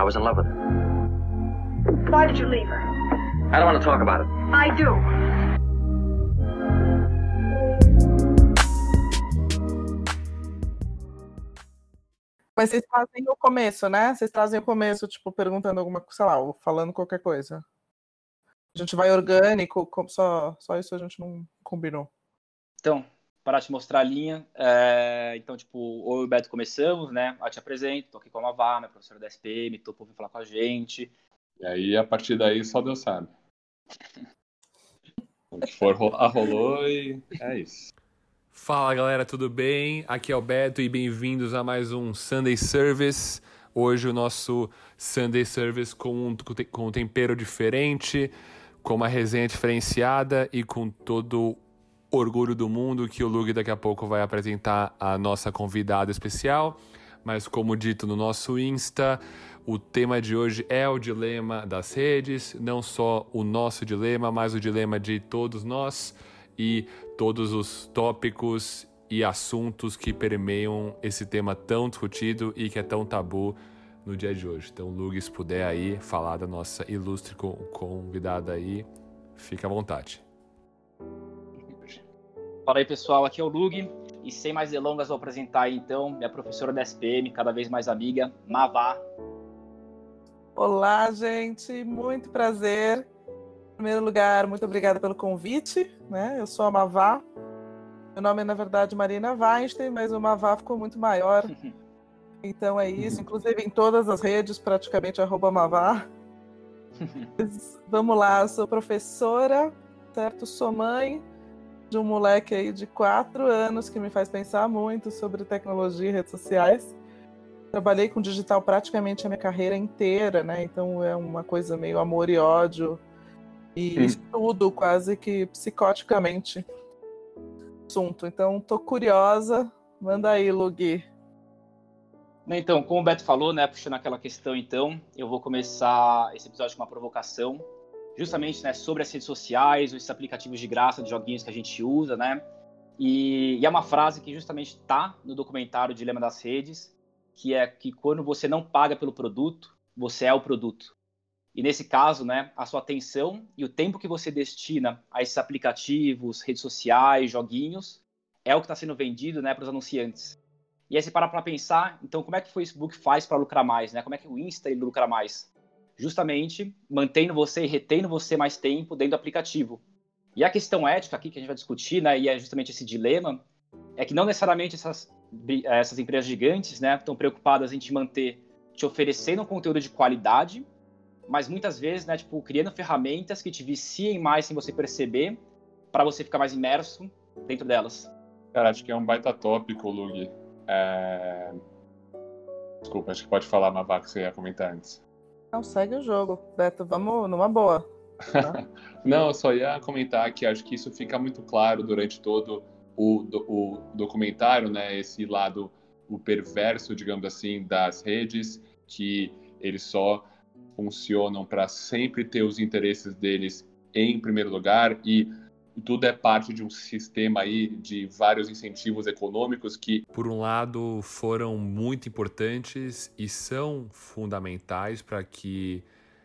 I was in love with her. Why did you leave her? I don't want to talk about it. I do. Mas vocês trazem o começo, né? Vocês trazem o começo, tipo, perguntando alguma coisa, sei lá, ou falando qualquer coisa. A gente vai orgânico, só, só isso a gente não combinou. Então, para te mostrar a linha, é, então, tipo, eu e o Beto começamos, né? Eu te apresento, tô aqui com a Mavá, minha professora da SPM, topou vir falar com a gente. E aí, a partir daí, só Deus sabe. O que for rolar, rolou e é isso. Fala galera, tudo bem? Aqui é o Beto e bem-vindos a mais um Sunday Service. Hoje o nosso Sunday Service com um, com um tempero diferente, com uma resenha diferenciada e com todo o orgulho do mundo que o Lug daqui a pouco vai apresentar a nossa convidada especial. Mas como dito no nosso Insta, o tema de hoje é o dilema das redes, não só o nosso dilema, mas o dilema de todos nós e todos os tópicos e assuntos que permeiam esse tema tão discutido e que é tão tabu no dia de hoje. Então, Lug, se puder aí falar da nossa ilustre co- convidada aí, fica à vontade. Fala aí, pessoal, aqui é o Lug. E sem mais delongas, vou apresentar aí, então minha professora da SPM, cada vez mais amiga, Mavá. Olá, gente, muito prazer. Em primeiro lugar, muito obrigada pelo convite, né? Eu sou a Mavá. Meu nome é, na verdade, Marina Weinstein, mas o Mavá ficou muito maior. Então é isso, inclusive em todas as redes, praticamente arroba Mavá. Vamos lá, eu sou professora, certo? Sou mãe de um moleque aí de quatro anos que me faz pensar muito sobre tecnologia e redes sociais. Trabalhei com digital praticamente a minha carreira inteira, né? Então é uma coisa meio amor e ódio e estudo quase que psicoticamente o assunto. Então tô curiosa. Manda aí, Lugui. Né, Então, como o Beto falou, né, puxando aquela questão, então, eu vou começar esse episódio com uma provocação, justamente, né, sobre as redes sociais, esses aplicativos de graça, de joguinhos que a gente usa, né, e, e é uma frase que justamente está no documentário Dilema das Redes, que é que quando você não paga pelo produto, você é o produto. E nesse caso, né, a sua atenção e o tempo que você destina a esses aplicativos, redes sociais, joguinhos, é o que está sendo vendido, né, para os anunciantes. E aí você para para pensar, então como é que o Facebook faz para lucrar mais, né? Como é que o Insta lucra mais? Justamente mantendo você e retendo você mais tempo dentro do aplicativo. E a questão ética aqui que a gente vai discutir, né, e é justamente esse dilema, é que não necessariamente essas, eh, essas empresas gigantes, né, estão preocupadas em te manter te oferecendo um conteúdo de qualidade, mas muitas vezes, né, tipo, criando ferramentas que te viciem mais sem você perceber, para você ficar mais imerso dentro delas. Cara, acho que é um baita tópico, Lug. É... Desculpa, acho que pode falar, Mavá, que você ia comentar antes. Não, segue o jogo. Beto, vamos numa boa. Não, eu só ia comentar que acho que isso fica muito claro durante todo o, do- o documentário, né? Esse lado, o perverso, digamos assim, das redes, que eles só funcionam para sempre ter os interesses deles em primeiro lugar e tudo é parte de um sistema aí de vários incentivos econômicos que Por um lado, foram muito importantes e são fundamentais para que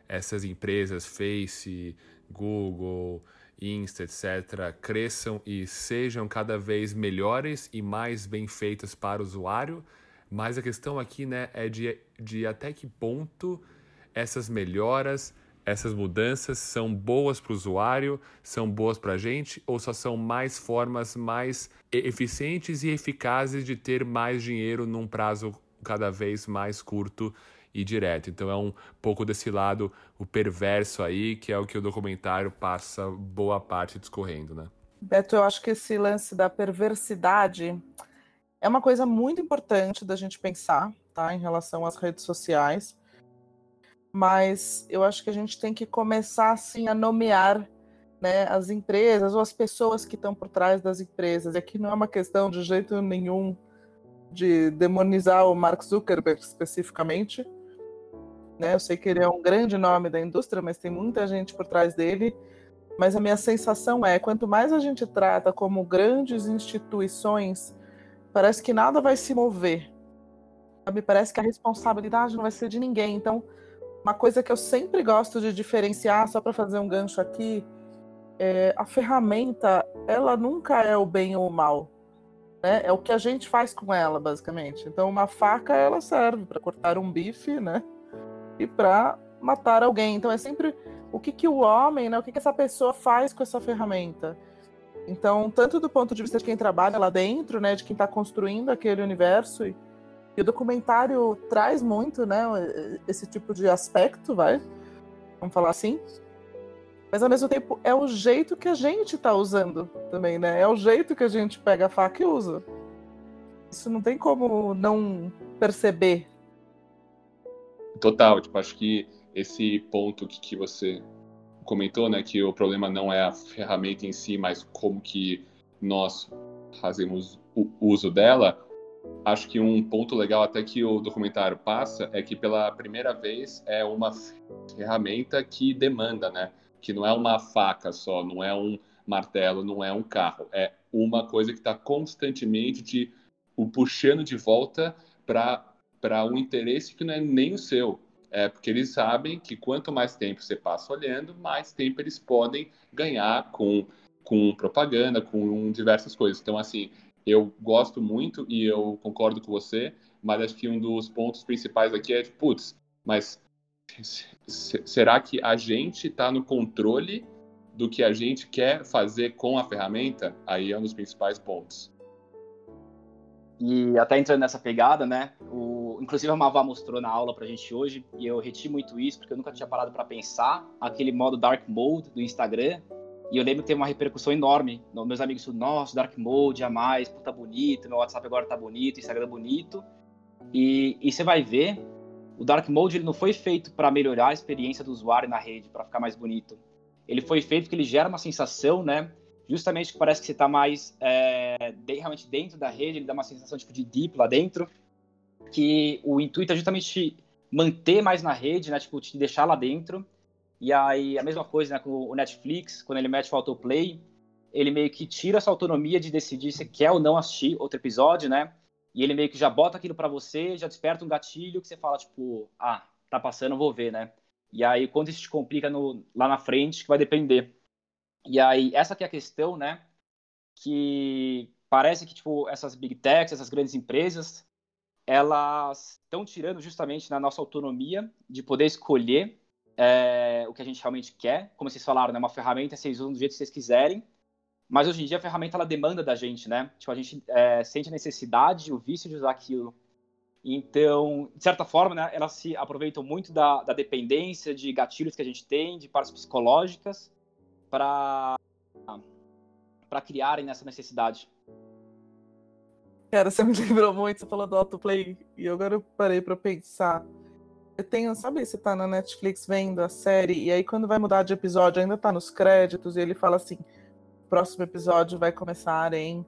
essas empresas, Face, Google, Insta, etc., cresçam e sejam cada vez melhores e mais bem feitas para o usuário. Mas a questão aqui né, é de, de até que ponto essas melhoras, essas mudanças são boas para o usuário, são boas para a gente, ou só são mais formas mais eficientes e eficazes de ter mais dinheiro num prazo cada vez mais curto e direto. Então é um pouco desse lado, o perverso aí, que é o que o documentário passa boa parte discorrendo, né? Beto, eu acho que esse lance da perversidade é uma coisa muito importante da gente pensar, tá, em relação às redes sociais. Mas eu acho que a gente tem que começar assim a nomear, né, as empresas ou as pessoas que estão por trás das empresas. E aqui não é uma questão de jeito nenhum de demonizar o Mark Zuckerberg especificamente. Né? Eu sei que ele é um grande nome da indústria, mas tem muita gente por trás dele. Mas a minha sensação é, quanto mais a gente trata como grandes instituições, parece que nada vai se mover. Me parece que a responsabilidade não vai ser de ninguém. Então, uma coisa que eu sempre gosto de diferenciar, só para fazer um gancho aqui, é, a ferramenta, ela nunca é o bem ou o mal. Né? É o que a gente faz com ela, basicamente. Então, uma faca, ela serve para cortar um bife, né? E para matar alguém. Então, é sempre o que, que o homem, né? O que, que essa pessoa faz com essa ferramenta. Então, tanto do ponto de vista de quem trabalha lá dentro, né? De quem está construindo aquele universo. E, e o documentário traz muito, né? Esse tipo de aspecto, vai? Vamos falar assim mas ao mesmo tempo é o jeito que a gente está usando também, né? É o jeito que a gente pega a faca e usa. Isso não tem como não perceber. Total, tipo, acho que esse ponto que, que você comentou, né, que o problema não é a ferramenta em si, mas como que nós fazemos o uso dela, acho que um ponto legal até que o documentário passa é que pela primeira vez é uma ferramenta que demanda, né? que não é uma faca só, não é um martelo, não é um carro, é uma coisa que está constantemente te o puxando de volta para um interesse que não é nem o seu. É porque eles sabem que quanto mais tempo você passa olhando, mais tempo eles podem ganhar com, com propaganda, com diversas coisas. Então, assim, eu gosto muito e eu concordo com você, mas acho que um dos pontos principais aqui é, putz, mas será que a gente está no controle do que a gente quer fazer com a ferramenta? Aí é um dos principais pontos. E até entrando nessa pegada, né? O, inclusive a Mavá mostrou na aula pra gente hoje, e eu reti muito isso, porque eu nunca tinha parado para pensar, aquele modo Dark Mode do Instagram, e eu lembro que teve uma repercussão enorme. Meus amigos falaram, nossa, Dark Mode, jamais, puta bonito, meu WhatsApp agora tá bonito, Instagram bonito. E, você vai ver o Dark Mode ele não foi feito para melhorar a experiência do usuário na rede, para ficar mais bonito. Ele foi feito porque ele gera uma sensação, né? Justamente que parece que você está mais é, de, realmente dentro da rede, ele dá uma sensação tipo de deep lá dentro, que o intuito é justamente te manter mais na rede, né? Tipo, te deixar lá dentro. E aí, a mesma coisa né, com o Netflix, quando ele mete o autoplay, ele meio que tira essa autonomia de decidir se quer ou não assistir outro episódio, né? E ele meio que já bota aquilo para você, já desperta um gatilho que você fala, tipo, ah, tá passando, vou ver, né? E aí, quando isso te complica no, lá na frente, que vai depender. E aí, essa que é a questão, né? Que parece que, tipo, essas big techs, essas grandes empresas, elas estão tirando justamente na nossa autonomia de poder escolher é, o que a gente realmente quer. Como vocês falaram, né? Uma ferramenta, vocês usam do jeito que vocês quiserem. Mas hoje em dia a ferramenta ela demanda da gente, né? Tipo, a gente é, sente a necessidade, o vício de usar aquilo. Então, de certa forma, né, elas se aproveitam muito da, da dependência, de gatilhos que a gente tem, de partes psicológicas, para para criarem nessa necessidade. Cara, você me lembrou muito, você falou do autoplay, e agora eu parei para pensar. Eu tenho, sabe, você tá na Netflix vendo a série, e aí quando vai mudar de episódio, ainda tá nos créditos, e ele fala assim: próximo episódio vai começar em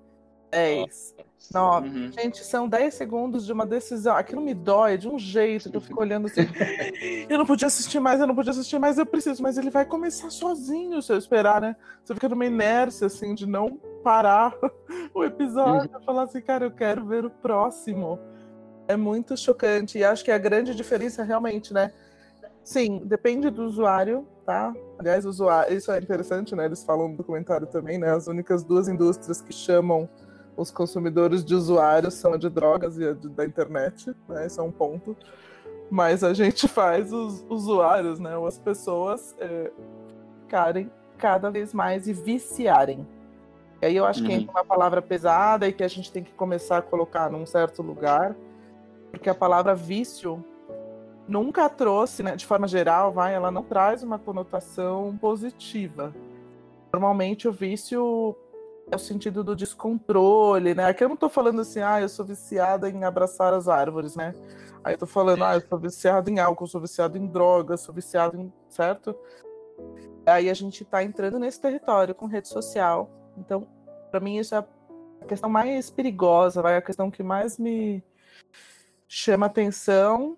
10, 9. Uhum. Gente, são 10 segundos de uma decisão. Aquilo me dói de um jeito que eu fico olhando assim. eu não podia assistir mais, eu não podia assistir mais, eu preciso. Mas ele vai começar sozinho se eu esperar, né? Você fica numa inércia, assim, de não parar o episódio uhum. e falar assim, cara, eu quero ver o próximo. É muito chocante. E acho que a grande diferença realmente, né? Sim, depende do usuário, tá? Aliás, usuário, isso é interessante, né? Eles falam no documentário também, né? As únicas duas indústrias que chamam os consumidores de usuários são a de drogas e a de, da internet, né? Isso é um ponto. Mas a gente faz os usuários, né? Ou as pessoas é, ficarem cada vez mais e viciarem. E aí eu acho uhum. que entra uma palavra pesada e que a gente tem que começar a colocar num certo lugar, porque a palavra vício nunca trouxe, né, de forma geral, vai, ela não traz uma conotação positiva. Normalmente o vício é o sentido do descontrole, né? Aqui eu não estou falando assim, ah, eu sou viciada em abraçar as árvores, né? Aí eu tô falando, ah, eu sou viciado em álcool, sou viciado em drogas, sou viciado em. certo? Aí a gente está entrando nesse território com rede social. Então, para mim, isso é a questão mais perigosa, vai, a questão que mais me chama atenção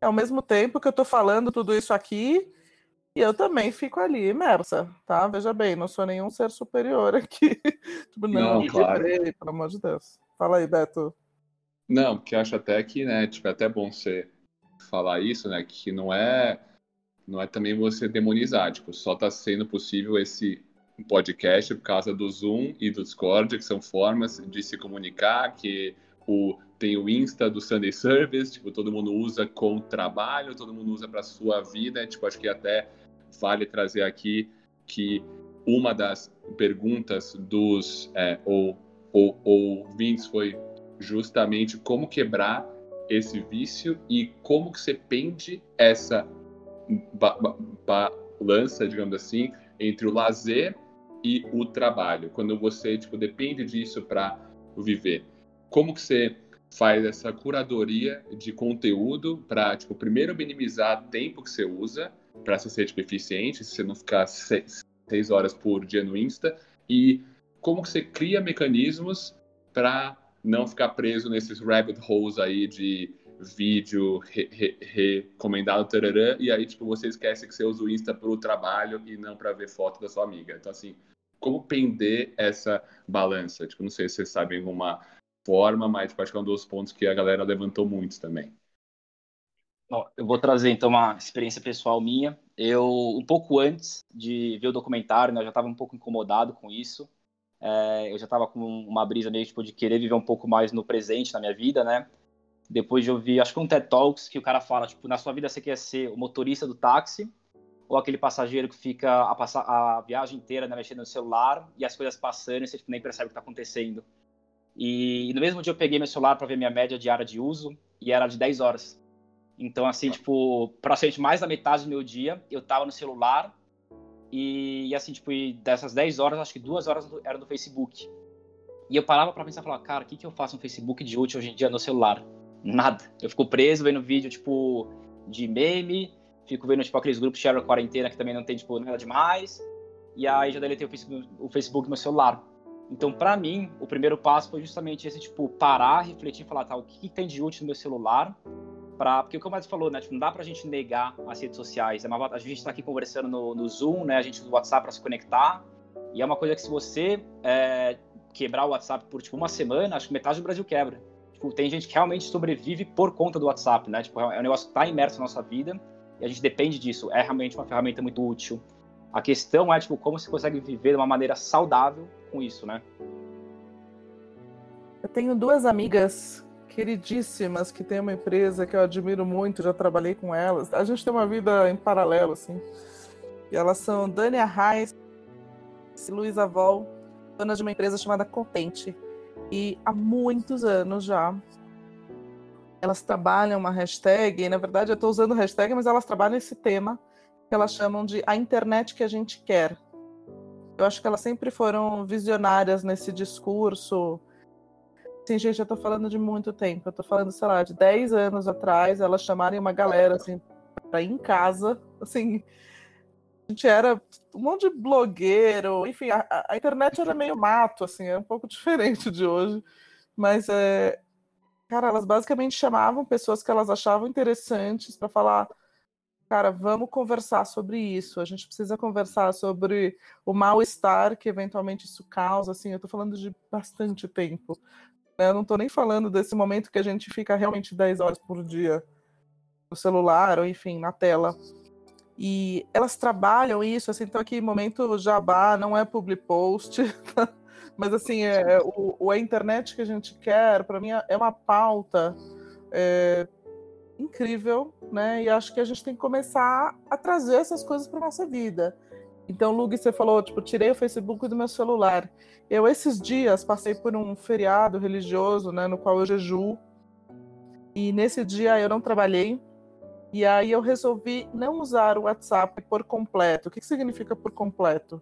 ao mesmo tempo que eu tô falando tudo isso aqui, e eu também fico ali imersa, tá? Veja bem, não sou nenhum ser superior aqui. tipo, não, não claro. pelo amor de Deus. Fala aí, Beto. Não, porque eu acho até que, né, tipo, é até bom você falar isso, né? Que não é não é também você demonizar, tipo, só está sendo possível esse podcast por causa do Zoom e do Discord, que são formas de se comunicar, que o tem o Insta do Sunday Service, tipo, todo mundo usa com trabalho, todo mundo usa para sua vida, tipo, acho que até vale trazer aqui que uma das perguntas dos é, ou, ou, ouvintes foi justamente como quebrar esse vício e como que você pende essa balança, digamos assim, entre o lazer e o trabalho, quando você tipo depende disso para viver. Como que você faz essa curadoria de conteúdo para tipo primeiro minimizar o tempo que você usa para ser tipo eficiente, se você não ficar seis, seis horas por dia no Insta e como que você cria mecanismos para não ficar preso nesses rabbit holes aí de vídeo re, re, recomendado, tarará, e aí, tipo, você esquece que você usa o Insta para o trabalho e não para ver foto da sua amiga. Então, assim, como pender essa balança? Tipo, não sei se vocês sabem alguma forma, mas acho que é um dos pontos que a galera levantou muito também. Eu vou trazer, então, uma experiência pessoal minha. Eu, um pouco antes de ver o documentário, né, eu já estava um pouco incomodado com isso. É, eu já estava com uma brisa meio, tipo, de querer viver um pouco mais no presente, na minha vida, né? Depois de ouvir, acho que um TED Talks, que o cara fala, tipo, na sua vida você quer ser o motorista do táxi ou aquele passageiro que fica a, a viagem inteira né, mexendo no celular e as coisas passando e você tipo, nem percebe o que está acontecendo. E, e, no mesmo dia eu peguei meu celular para ver minha média diária de uso e era de 10 horas. Então, assim, tipo, praticamente mais da metade do meu dia eu tava no celular e, e assim, tipo, dessas 10 horas, acho que duas horas eram do Facebook. E eu parava para pensar, falar, cara, o que, que eu faço no Facebook de útil hoje em dia no celular? nada. Eu fico preso vendo vídeo, tipo, de meme, fico vendo, tipo, aqueles grupos Share Quarentena que também não tem, tipo, nada demais. E aí já deletei o Facebook, o Facebook no meu celular. Então, para mim, o primeiro passo foi justamente esse, tipo, parar, refletir falar, tá, o que, que tem de útil no meu celular? Pra, porque o que o mais falou, né, tipo, não dá pra gente negar as redes sociais. É uma, a gente tá aqui conversando no, no Zoom, né, a gente usa o WhatsApp para se conectar. E é uma coisa que se você é, quebrar o WhatsApp por, tipo, uma semana, acho que metade do Brasil quebra. Tipo, tem gente que realmente sobrevive por conta do WhatsApp, né? Tipo, é um negócio que está imerso na nossa vida e a gente depende disso. É realmente uma ferramenta muito útil. A questão é, tipo, como você consegue viver de uma maneira saudável com isso, né? Eu tenho duas amigas queridíssimas que têm uma empresa que eu admiro muito, já trabalhei com elas. A gente tem uma vida em paralelo, assim. E elas são Dania Reis e Luísa Vol, dona de uma empresa chamada Contente e há muitos anos já elas trabalham uma hashtag, e na verdade eu estou usando hashtag, mas elas trabalham esse tema que elas chamam de a internet que a gente quer. Eu acho que elas sempre foram visionárias nesse discurso. Sim, gente, eu estou falando de muito tempo. Eu estou falando, sei lá, de 10 anos atrás, elas chamarem uma galera assim para ir em casa, assim, a gente era um monte de blogueiro, enfim, a, a, internet era meio mato, assim, é um pouco diferente de hoje, mas é, cara, elas basicamente chamavam pessoas que elas achavam interessantes para falar, cara, vamos conversar sobre isso, a gente precisa conversar sobre o mal-estar que eventualmente isso causa, assim, eu tô falando de bastante tempo, né? eu não tô nem falando desse momento que a gente fica realmente 10 horas por dia no celular, ou enfim, na tela, e elas trabalham isso, assim, então aqui momento jabá, não é public post, mas assim, é, é, o, a internet que a gente quer, para mim, é uma pauta é, incrível, né? E acho que a gente tem que começar a trazer essas coisas para nossa vida. Então, Lug, você falou, tipo, tirei o Facebook do meu celular. Eu, esses dias, passei por um feriado religioso, né, no qual eu jejuo. E nesse dia eu não trabalhei, e aí eu resolvi não usar o WhatsApp por completo. O que, significa por completo?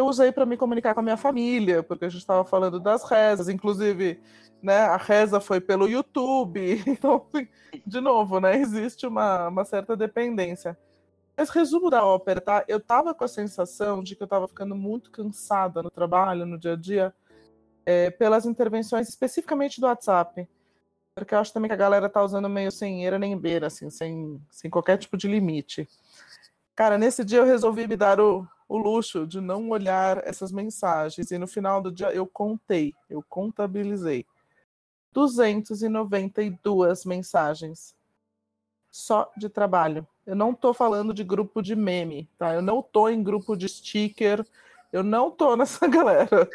Eu usei para me comunicar com a minha família, porque a gente estava falando das rezas, inclusive, né, a reza foi pelo YouTube. Então, assim, de novo, né, existe uma, uma certa dependência. Mas resumo da ópera, tá? Eu estava com a sensação de que eu estava ficando muito cansada no trabalho, no dia a dia, é, pelas intervenções especificamente do WhatsApp porque eu acho também que a galera tá usando meio sem eira nem beira, assim, sem, sem qualquer tipo de limite. Cara, nesse dia eu resolvi me dar o, o luxo de não olhar essas mensagens, e no final do dia eu contei, eu contabilizei 292 mensagens. só de trabalho. Eu não estou falando de grupo de meme, tá? Eu não estou em grupo de sticker, eu não estou nessa galera.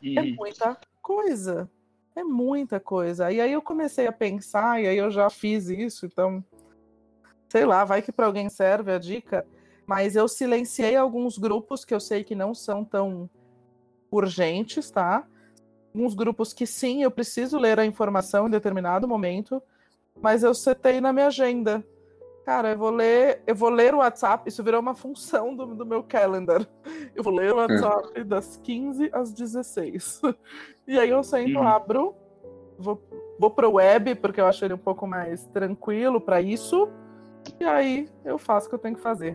É muita coisa. É muita coisa. E aí eu comecei a pensar, e aí eu já fiz isso, então, sei lá, vai que para alguém serve a dica. Mas eu silenciei alguns grupos que eu sei que não são tão urgentes, tá? Alguns grupos que sim, eu preciso ler a informação em determinado momento, mas eu setei na minha agenda. Cara, eu vou ler, eu vou ler o WhatsApp, isso virou uma função do, do meu calendar. Eu vou ler o é. WhatsApp é. das 15 às 16. E aí eu sempre uhum. abro, vou, vou pro web, porque eu acho ele um pouco mais tranquilo para isso. E aí eu faço o que eu tenho que fazer.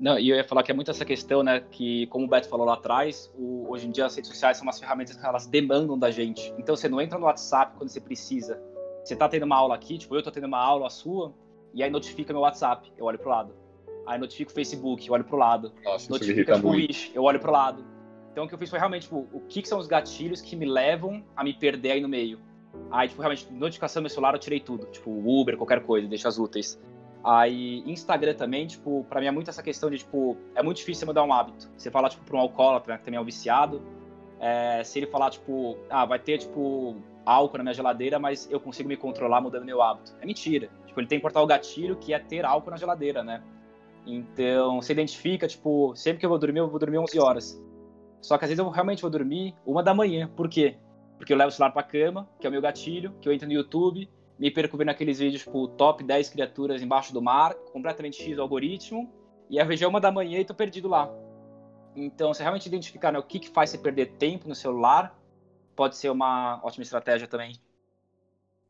Não, e eu ia falar que é muito essa questão, né, que como o Beto falou lá atrás, o, hoje em dia as redes sociais são umas ferramentas que elas demandam da gente. Então você não entra no WhatsApp quando você precisa. Você tá tendo uma aula aqui, tipo, eu tô tendo uma aula a sua, e aí notifica meu WhatsApp, eu olho pro lado. Aí notifica o Facebook, eu olho pro lado. Nossa, notifica tipo, o Wish, eu olho pro lado. Então o que eu fiz foi realmente, tipo, o que, que são os gatilhos que me levam a me perder aí no meio. Aí, tipo, realmente, notificação do meu celular eu tirei tudo. Tipo, Uber, qualquer coisa, deixa as úteis. Aí, Instagram também, tipo, pra mim é muito essa questão de, tipo, é muito difícil mudar um hábito. Você fala, tipo, pra um alcoólatra, né, que também é um viciado, é, se ele falar, tipo, ah, vai ter, tipo, álcool na minha geladeira, mas eu consigo me controlar mudando meu hábito. É mentira. Tipo, ele tem que cortar o gatilho, que é ter álcool na geladeira, né? Então, você identifica, tipo, sempre que eu vou dormir, eu vou dormir 11 horas. Só que às vezes eu realmente vou dormir uma da manhã. Por quê? Porque eu levo o celular pra cama, que é o meu gatilho, que eu entro no YouTube, me perco vendo aqueles vídeos, tipo, top 10 criaturas embaixo do mar, completamente X o algoritmo, e a vejo é uma da manhã e tô perdido lá. Então, você realmente identificar né, o que, que faz você perder tempo no celular, pode ser uma ótima estratégia também.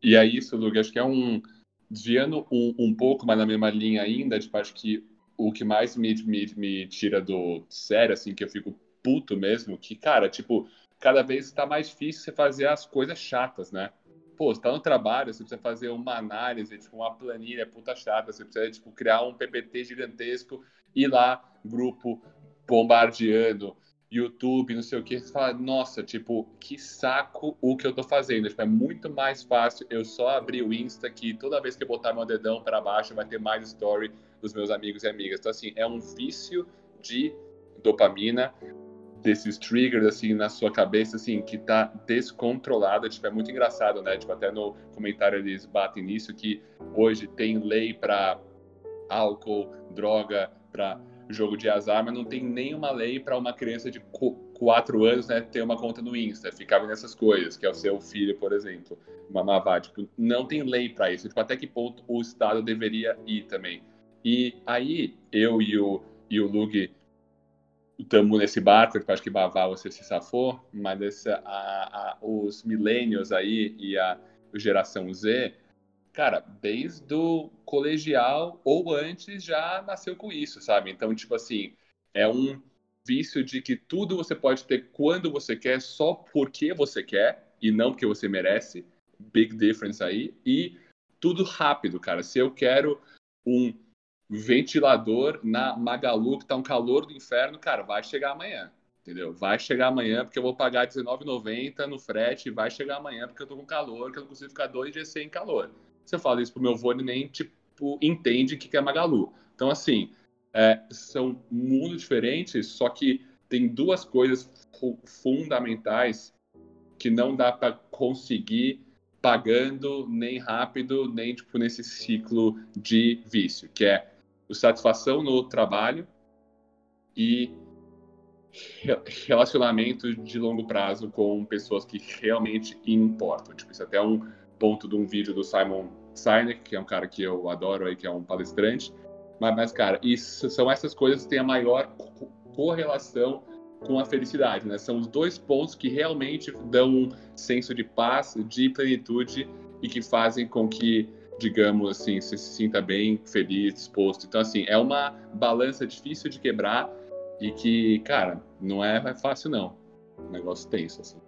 E é isso, Luke, acho que é um. Desviando um, um pouco, mas na mesma linha ainda, tipo, acho que o que mais me, me, me tira do sério, assim, que eu fico puto mesmo, que, cara, tipo, cada vez está mais difícil você fazer as coisas chatas, né? Pô, você tá no trabalho, você precisa fazer uma análise, tipo, uma planilha puta chata, você precisa, tipo, criar um PPT gigantesco, ir lá, grupo bombardeando, YouTube, não sei o que, você fala, nossa, tipo, que saco o que eu tô fazendo. Tipo, é muito mais fácil eu só abrir o Insta que toda vez que eu botar meu dedão para baixo vai ter mais story dos meus amigos e amigas. Então, assim, é um vício de dopamina desses triggers assim na sua cabeça assim que tá descontrolada tipo é muito engraçado né? Tipo até no comentário eles batem nisso que hoje tem lei para álcool droga para jogo de azar mas não tem nenhuma lei para uma criança de quatro anos né ter uma conta no Insta. Ficar nessas coisas que é o seu filho por exemplo uma mavá tipo não tem lei para isso. Tipo até que ponto o Estado deveria ir também. E aí eu e o e o Lug estamos nesse barco, que acho que Bavá você se safou, mas esse, a, a, os millennials aí e a geração Z, cara, desde o colegial ou antes já nasceu com isso, sabe? Então, tipo assim, é um vício de que tudo você pode ter quando você quer, só porque você quer e não porque você merece. Big difference aí. E tudo rápido, cara. Se eu quero um ventilador na Magalu, que tá um calor do inferno, cara, vai chegar amanhã. Entendeu? Vai chegar amanhã porque eu vou pagar R$19,90 no frete, vai chegar amanhã porque eu tô com calor, que eu não consigo ficar dois dias sem calor. Se eu falo isso pro meu vô, ele nem, tipo, entende o que é Magalu. Então, assim, é, são mundos diferentes, só que tem duas coisas fundamentais que não dá para conseguir pagando nem rápido, nem tipo nesse ciclo de vício, que é satisfação no trabalho e relacionamento de longo prazo com pessoas que realmente importam. Tipo, isso é até um ponto de um vídeo do Simon Sinek, que é um cara que eu adoro aí, que é um palestrante. Mas, mas cara, isso são essas coisas que têm a maior correlação com a felicidade, né? São os dois pontos que realmente dão um senso de paz, de plenitude e que fazem com que digamos assim, se sinta bem, feliz, disposto. Então, assim, é uma balança difícil de quebrar e que, cara, não é fácil, não. Um negócio tenso, assim.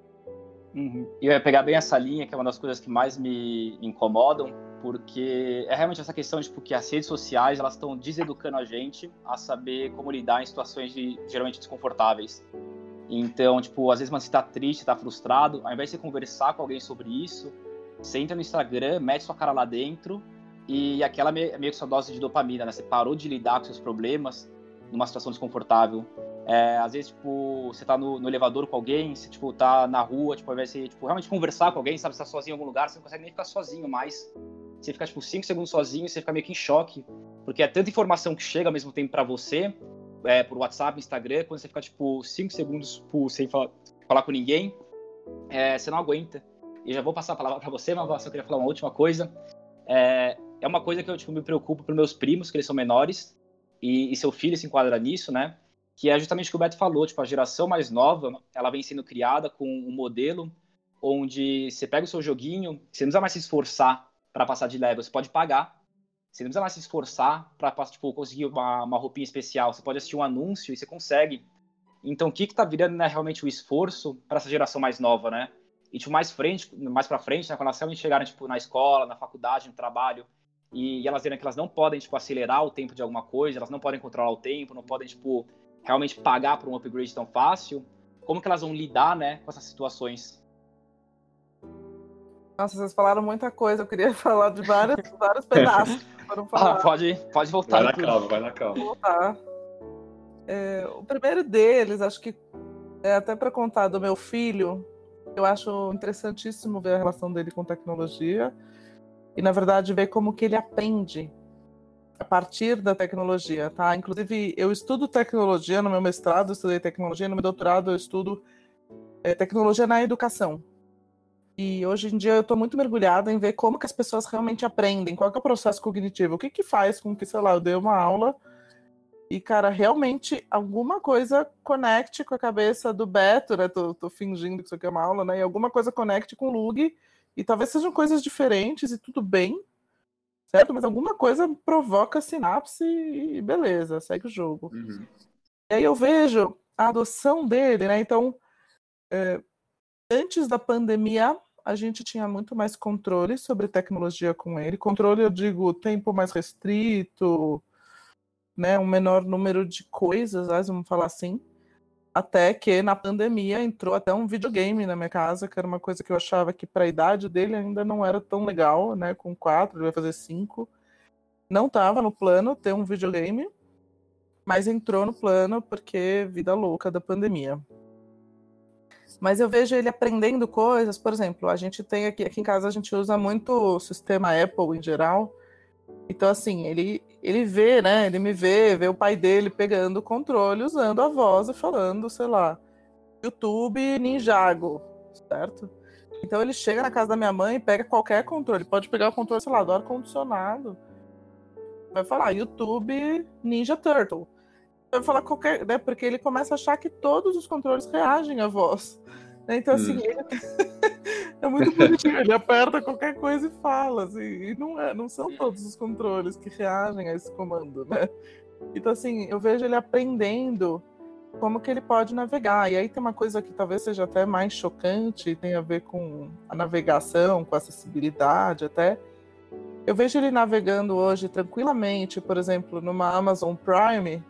Uhum. E eu ia pegar bem essa linha, que é uma das coisas que mais me incomodam, porque é realmente essa questão de tipo, que as redes sociais elas estão deseducando a gente a saber como lidar em situações de, geralmente desconfortáveis. Então, tipo, às vezes você está triste, está frustrado, ao invés de você conversar com alguém sobre isso, Você entra no Instagram, mete sua cara lá dentro e aquela meio, que sua dose de dopamina, né? Você parou de lidar com seus problemas numa situação desconfortável. É, às vezes, tipo, você tá no, no, elevador com alguém, você, tipo, tá na rua, tipo, ao invés de, tipo, realmente conversar com alguém, sabe, você tá sozinho em algum lugar, você não consegue nem ficar sozinho mais. Você fica, tipo, 5 segundos sozinho, você fica meio que em choque, porque é tanta informação que chega ao mesmo tempo para você, é, por WhatsApp, Instagram, quando você fica, tipo, 5 segundos por, sem falar, falar com ninguém, é, você não aguenta. E já vou passar a palavra para você, mas eu só queria falar uma última coisa. É, é uma coisa que eu, tipo, me preocupo para meus primos, que eles são menores, e, e seu filho se enquadra nisso, né? que é justamente o que o Beto falou, tipo, a geração mais nova, ela vem sendo criada com um modelo onde você pega o seu joguinho, você não precisa mais se esforçar para passar de level, você pode pagar, você não precisa mais se esforçar para tipo, conseguir uma, uma roupinha especial, você pode assistir um anúncio e você consegue. Então, o que está virando né, realmente o esforço para essa geração mais nova, né? E tipo, mais frente, mais para frente, né, quando elas realmente chegarem tipo, na escola, na faculdade, no trabalho, e, e elas verem que elas não podem tipo, acelerar o tempo de alguma coisa, elas não podem controlar o tempo, não podem tipo, realmente pagar por um upgrade tão fácil, como que elas vão lidar, né, com essas situações? Nossa, vocês falaram muita coisa, eu queria falar de vários, vários pedaços. Ah, pode, pode voltar. Vai na calma, vai na calma. Voltar. É, o primeiro deles, acho que é até para contar do meu filho, eu acho interessantíssimo ver a relação dele com tecnologia e, na verdade, ver como que ele aprende a partir da tecnologia, tá? Inclusive, eu estudo tecnologia no meu mestrado, estudei tecnologia, no meu doutorado eu estudo é, tecnologia na educação. E hoje em dia eu estou muito mergulhada em ver como que as pessoas realmente aprendem, qual é o processo cognitivo, o que que faz com que, sei lá, eu dei uma aula e, cara, realmente alguma coisa conecte com a cabeça do Beto, né? Tô, tô fingindo que isso aqui é uma aula, né? E alguma coisa conecte com o Lug, e talvez sejam coisas diferentes e tudo bem, certo? Mas alguma coisa provoca sinapse e beleza, segue o jogo. Uhum. E aí eu vejo a adoção dele, né? Então, é, antes da pandemia, a gente tinha muito mais controle sobre tecnologia com ele. Controle, eu digo, tempo mais restrito, né? Um menor número de coisas, vamos falar assim. Até que na pandemia entrou até um videogame na minha casa, que era uma coisa que eu achava que para a idade dele ainda não era tão legal, né? Com quatro, ele vai fazer cinco. Não estava no plano ter um videogame, mas entrou no plano porque vida louca da pandemia. Mas eu vejo ele aprendendo coisas, por exemplo, a gente tem aqui, aqui em casa a gente usa muito o sistema Apple em geral. Então, assim, ele, ele vê, né? Ele me vê, vê o pai dele pegando o controle, usando a voz e falando, sei lá, YouTube Ninjago, certo? Então ele chega na casa da minha mãe e pega qualquer controle. Pode pegar o controle, sei lá, do ar-condicionado. Vai falar YouTube Ninja Turtle. Vai falar qualquer. Né, porque ele começa a achar que todos os controles reagem à voz. Então, assim, hum. ele... é muito bonitinho. Ele aperta qualquer coisa e fala. Assim, e não, é, não são todos os controles que reagem a esse comando, né? Então, assim, eu vejo ele aprendendo como que ele pode navegar. E aí tem uma coisa que talvez seja até mais chocante, tem a ver com a navegação, com acessibilidade até. Eu vejo ele navegando hoje tranquilamente, por exemplo, numa Amazon Prime.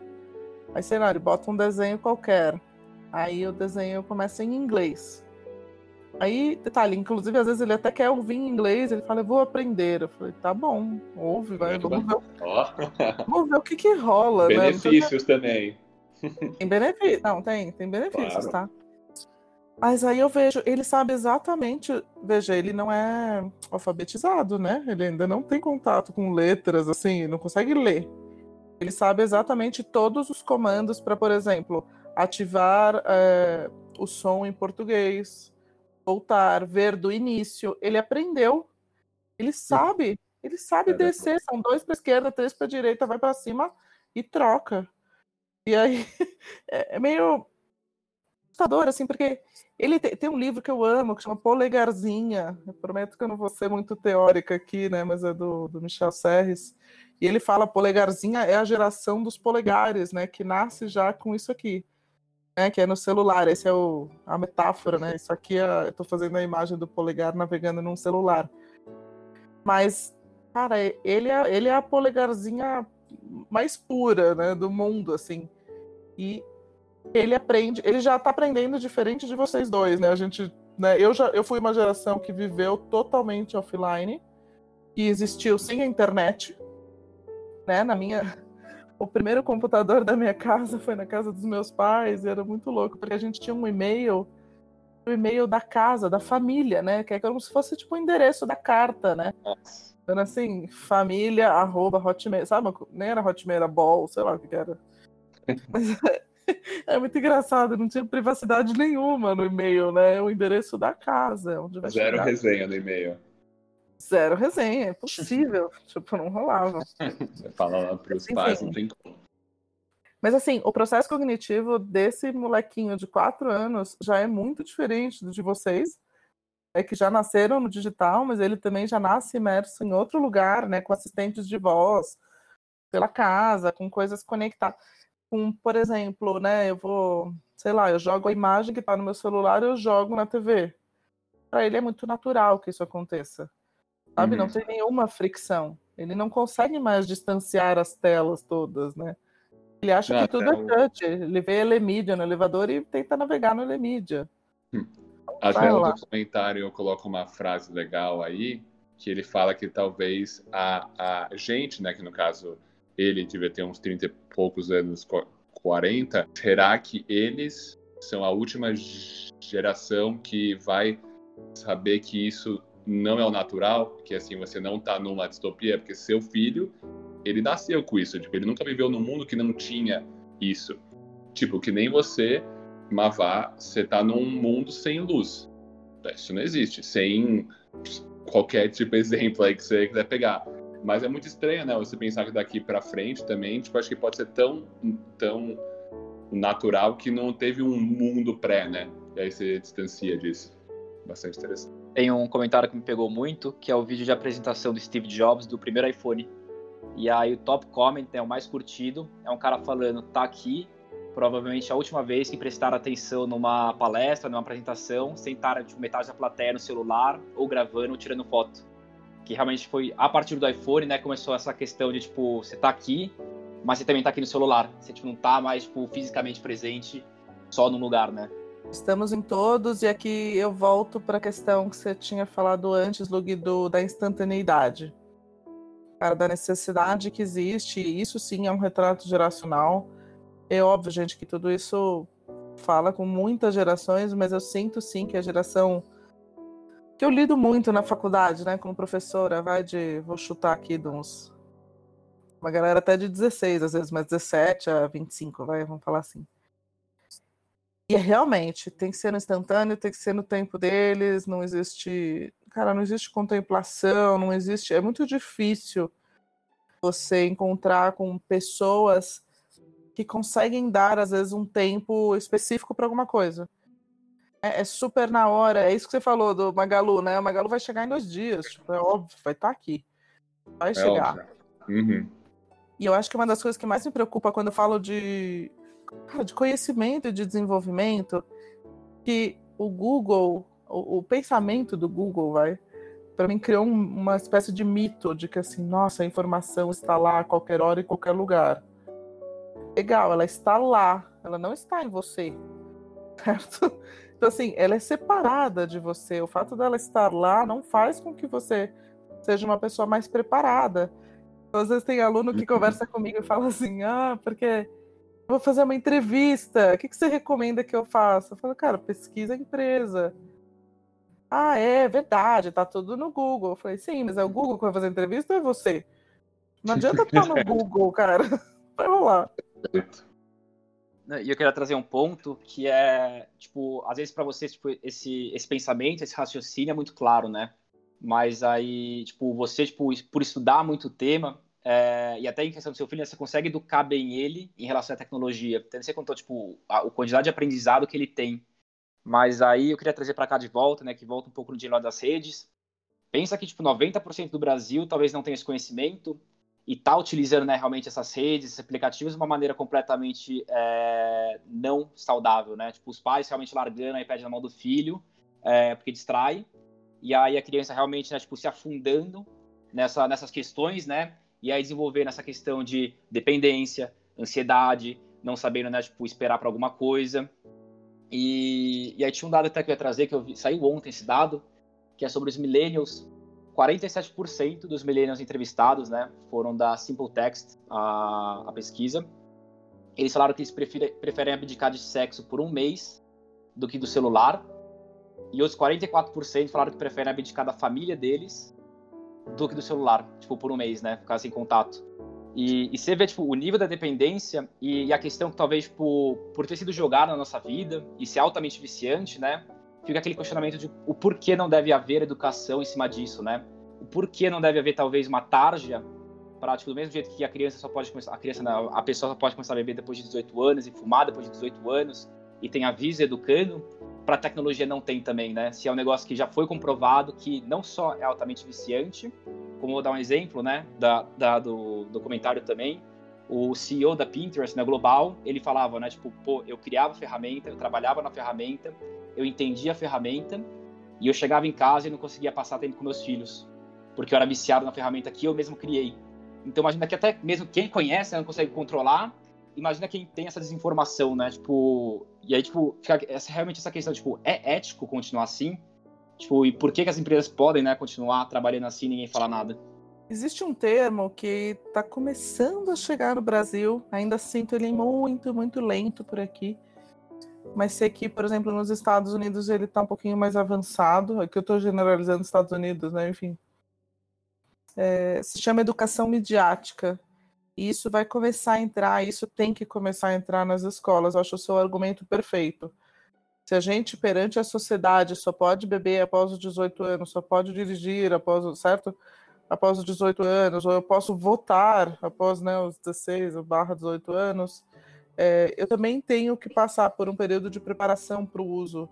Aí, sei lá, ele bota um desenho qualquer. Aí o desenho começa em inglês. Aí, detalhe, inclusive, às vezes ele até quer ouvir em inglês, ele fala, eu vou aprender. Eu falei, tá bom, ouve, vai, vamos ver, vamos ver o que que rola. Né? Benefícios né? também. Tem benefícios, não, tem, tem benefícios, claro. tá? Mas aí eu vejo, ele sabe exatamente, veja, ele não é alfabetizado, né? Ele ainda não tem contato com letras, assim, não consegue ler. Ele sabe exatamente todos os comandos para, por exemplo, ativar é, o som em português, voltar, ver do início. Ele aprendeu, ele sabe, ele sabe é descer. São dois para esquerda, três para direita, vai para cima e troca. E aí é, é meio assustador, assim, porque ele tem, tem, um livro que eu amo, que chama Polegarzinha. Eu prometo que eu não vou ser muito teórica aqui, né? Mas é do, do Michel Serres. E ele fala polegarzinha é a geração dos polegares, né? Que nasce já com isso aqui né, que é no celular. Essa é o, a metáfora, né? Isso aqui é, eu estou fazendo a imagem do polegar navegando num celular. Mas, cara, ele é, ele é a polegarzinha mais pura, né, do mundo, assim. E ele aprende, ele já está aprendendo diferente de vocês dois, né? A gente né? Eu já eu fui uma geração que viveu totalmente offline, que existiu sem a internet, né? Na minha o primeiro computador da minha casa foi na casa dos meus pais, e era muito louco, porque a gente tinha um e-mail, o um e-mail da casa, da família, né? Que é como se fosse tipo o endereço da carta, né? Então, assim, família, arroba, hotmail, sabe? Nem era hotmail, era ball, sei lá o que era. Mas é muito engraçado, não tinha privacidade nenhuma no e-mail, né? O endereço da casa. Onde vai Zero chegar. resenha no e-mail. Zero resenha, é possível. tipo, não rolava. Você fala lá pros Enfim. pais, não tem como. Mas assim, o processo cognitivo desse molequinho de quatro anos já é muito diferente do de vocês. É que já nasceram no digital, mas ele também já nasce imerso em outro lugar, né? Com assistentes de voz, pela casa, com coisas conectadas. Com, por exemplo, né? Eu vou, sei lá, eu jogo a imagem que está no meu celular, eu jogo na TV. Para ele é muito natural que isso aconteça. Sabe? Não Uhum. tem nenhuma fricção. Ele não consegue mais distanciar as telas todas, né? Ele acha Não, que tudo até é touch. Ele vê Elemídia no elevador e tenta navegar no Elemídia. Até Vai no lá. documentário eu coloco uma frase legal aí, que ele fala que talvez a, a gente, né, que no caso ele devia ter uns 30 e poucos anos, qu- 40, será que eles são a última geração que vai saber que isso não é o natural, que assim, você não tá numa distopia, porque seu filho, ele nasceu com isso, tipo, ele nunca viveu num mundo que não tinha isso. Tipo, que nem você, Mavá, você tá num mundo sem luz. Isso não existe, sem qualquer tipo de exemplo aí que você quiser pegar. Mas é muito estranho, né? Você pensar que daqui pra frente também, tipo, acho que pode ser tão, tão natural que não teve um mundo pré, né? E aí você distancia disso. Bastante interessante. Tem um comentário que me pegou muito, que é o vídeo de apresentação do Steve Jobs do primeiro iPhone. E aí o top comment, né, o mais curtido, é um cara falando, tá aqui, provavelmente a última vez que prestaram atenção numa palestra, numa apresentação, sentaram tipo, metade da plateia no celular, ou gravando, ou tirando foto. Que realmente foi, a partir do iPhone, né, começou essa questão de, tipo, você tá aqui, mas você também tá aqui no celular. Você, tipo, não tá mais, tipo, fisicamente presente só num lugar, né? Estamos em todos, e aqui eu volto para a questão que você tinha falado antes, Lug, do, da instantaneidade. Cara, da necessidade que existe, isso sim é um retrato geracional. É óbvio, gente, que tudo isso fala com muitas gerações, mas eu sinto sim que a geração que eu lido muito na faculdade, né, como professora, vai de, vou chutar aqui de uns uma galera até de 16, às vezes, mas 17 a 25, vai, vamos falar assim. E é realmente, tem que ser no instantâneo, tem que ser no tempo deles, não existe. Cara, não existe contemplação, não existe. É muito difícil você encontrar com pessoas que conseguem dar, às vezes, um tempo específico para alguma coisa. É, é super na hora, é isso que você falou do Magalu, né? O Magalu vai chegar em dois dias, tipo, é óbvio, vai estar aqui. Vai É chegar. Uhum. E eu acho que uma das coisas que mais me preocupa quando eu falo de, de conhecimento e de desenvolvimento, que o Google, o, o pensamento do Google, vai, para mim criou um- uma espécie de mito de que assim, nossa, a informação está lá a qualquer hora e qualquer lugar. Legal, ela está lá, ela não está em você, certo? Então assim, ela é separada de você. O fato dela estar lá não faz com que você seja uma pessoa mais preparada. Às vezes tem aluno que conversa comigo e fala assim: ah, porque vou fazer uma entrevista, o que, que você recomenda que eu faça? Eu falo, cara, pesquisa a empresa. Ah, é verdade, tá tudo no Google. Eu falei, sim, mas é o Google que vai fazer a entrevista ou é você? Não adianta estar no Google, cara. Rolar. Né, E eu queria trazer um ponto que é, tipo, às vezes para vocês, tipo, esse, esse pensamento, esse raciocínio é muito claro, né? Mas aí, tipo, você, tipo, por estudar muito o tema, é, e até em questão do seu filho, né, você consegue educar bem ele em relação à tecnologia. Então, você contou, tipo, a, a quantidade de aprendizado que ele tem. Mas aí eu queria trazer para cá de volta, né, que volta um pouco no dilema das redes. Pensa que, tipo, 90% do Brasil talvez não tenha esse conhecimento e tá utilizando, né, realmente essas redes, esses aplicativos de uma maneira completamente é, não saudável, né? Tipo, os pais realmente largando o iPad na mão do filho, é, porque distrai, e aí a criança realmente, né, tipo, se afundando nessa, nessas questões, né? E aí desenvolvendo essa questão de dependência, ansiedade, não sabendo, né, tipo, esperar para alguma coisa. E, e aí tinha um dado até que eu ia trazer, que eu vi, saiu ontem esse dado, que é sobre os millennials. 47% dos millennials entrevistados, né, foram da Simple Text, a, a pesquisa. Eles falaram que eles preferem, preferem abdicar de sexo por um mês do que do celular. E os 44% falaram que preferem abdicar da família deles do que do celular, tipo, por um mês, né, ficar sem contato. E, e você vê, tipo, o nível da dependência e, e a questão que talvez por, por ter sido jogado na nossa vida e ser altamente viciante, né, fica aquele questionamento de o porquê não deve haver educação em cima disso, né? O porquê não deve haver talvez uma tarja para tipo, do mesmo jeito que a criança só pode começar, a criança a pessoa só pode começar a beber depois de 18 anos e fumar depois de 18 anos e tem aviso educando, para a tecnologia não tem também, né? Se é um negócio que já foi comprovado que não só é altamente viciante, como vou dar um exemplo, né, da, da do documentário também, o CEO da Pinterest, né, Global, ele falava, né, tipo, pô, eu criava ferramenta, eu trabalhava na ferramenta, eu entendia a ferramenta e eu chegava em casa e não conseguia passar tempo com meus filhos, porque eu era viciado na ferramenta que eu mesmo criei. Então imagina que até mesmo quem conhece não consegue controlar, imagina quem tem essa desinformação, né? Tipo, e aí tipo, fica essa, realmente essa questão, tipo, é ético continuar assim? Tipo, e por que, que as empresas podem, né, continuar trabalhando assim e ninguém fala nada? Existe um termo que está começando a chegar no Brasil, ainda sinto ele muito, muito lento por aqui, mas sei que, por exemplo, nos Estados Unidos ele está um pouquinho mais avançado. Aqui eu estou generalizando os Estados Unidos, né? Enfim. É, se chama educação midiática. Isso vai começar a entrar, isso tem que começar a entrar nas escolas. Eu acho o seu argumento perfeito. Se a gente, perante a sociedade, só pode beber após os 18 anos, só pode dirigir após, certo? Após os 18 anos, ou eu posso votar após né, os 16 ou barra 18 anos, é, eu também tenho que passar por um período de preparação para o uso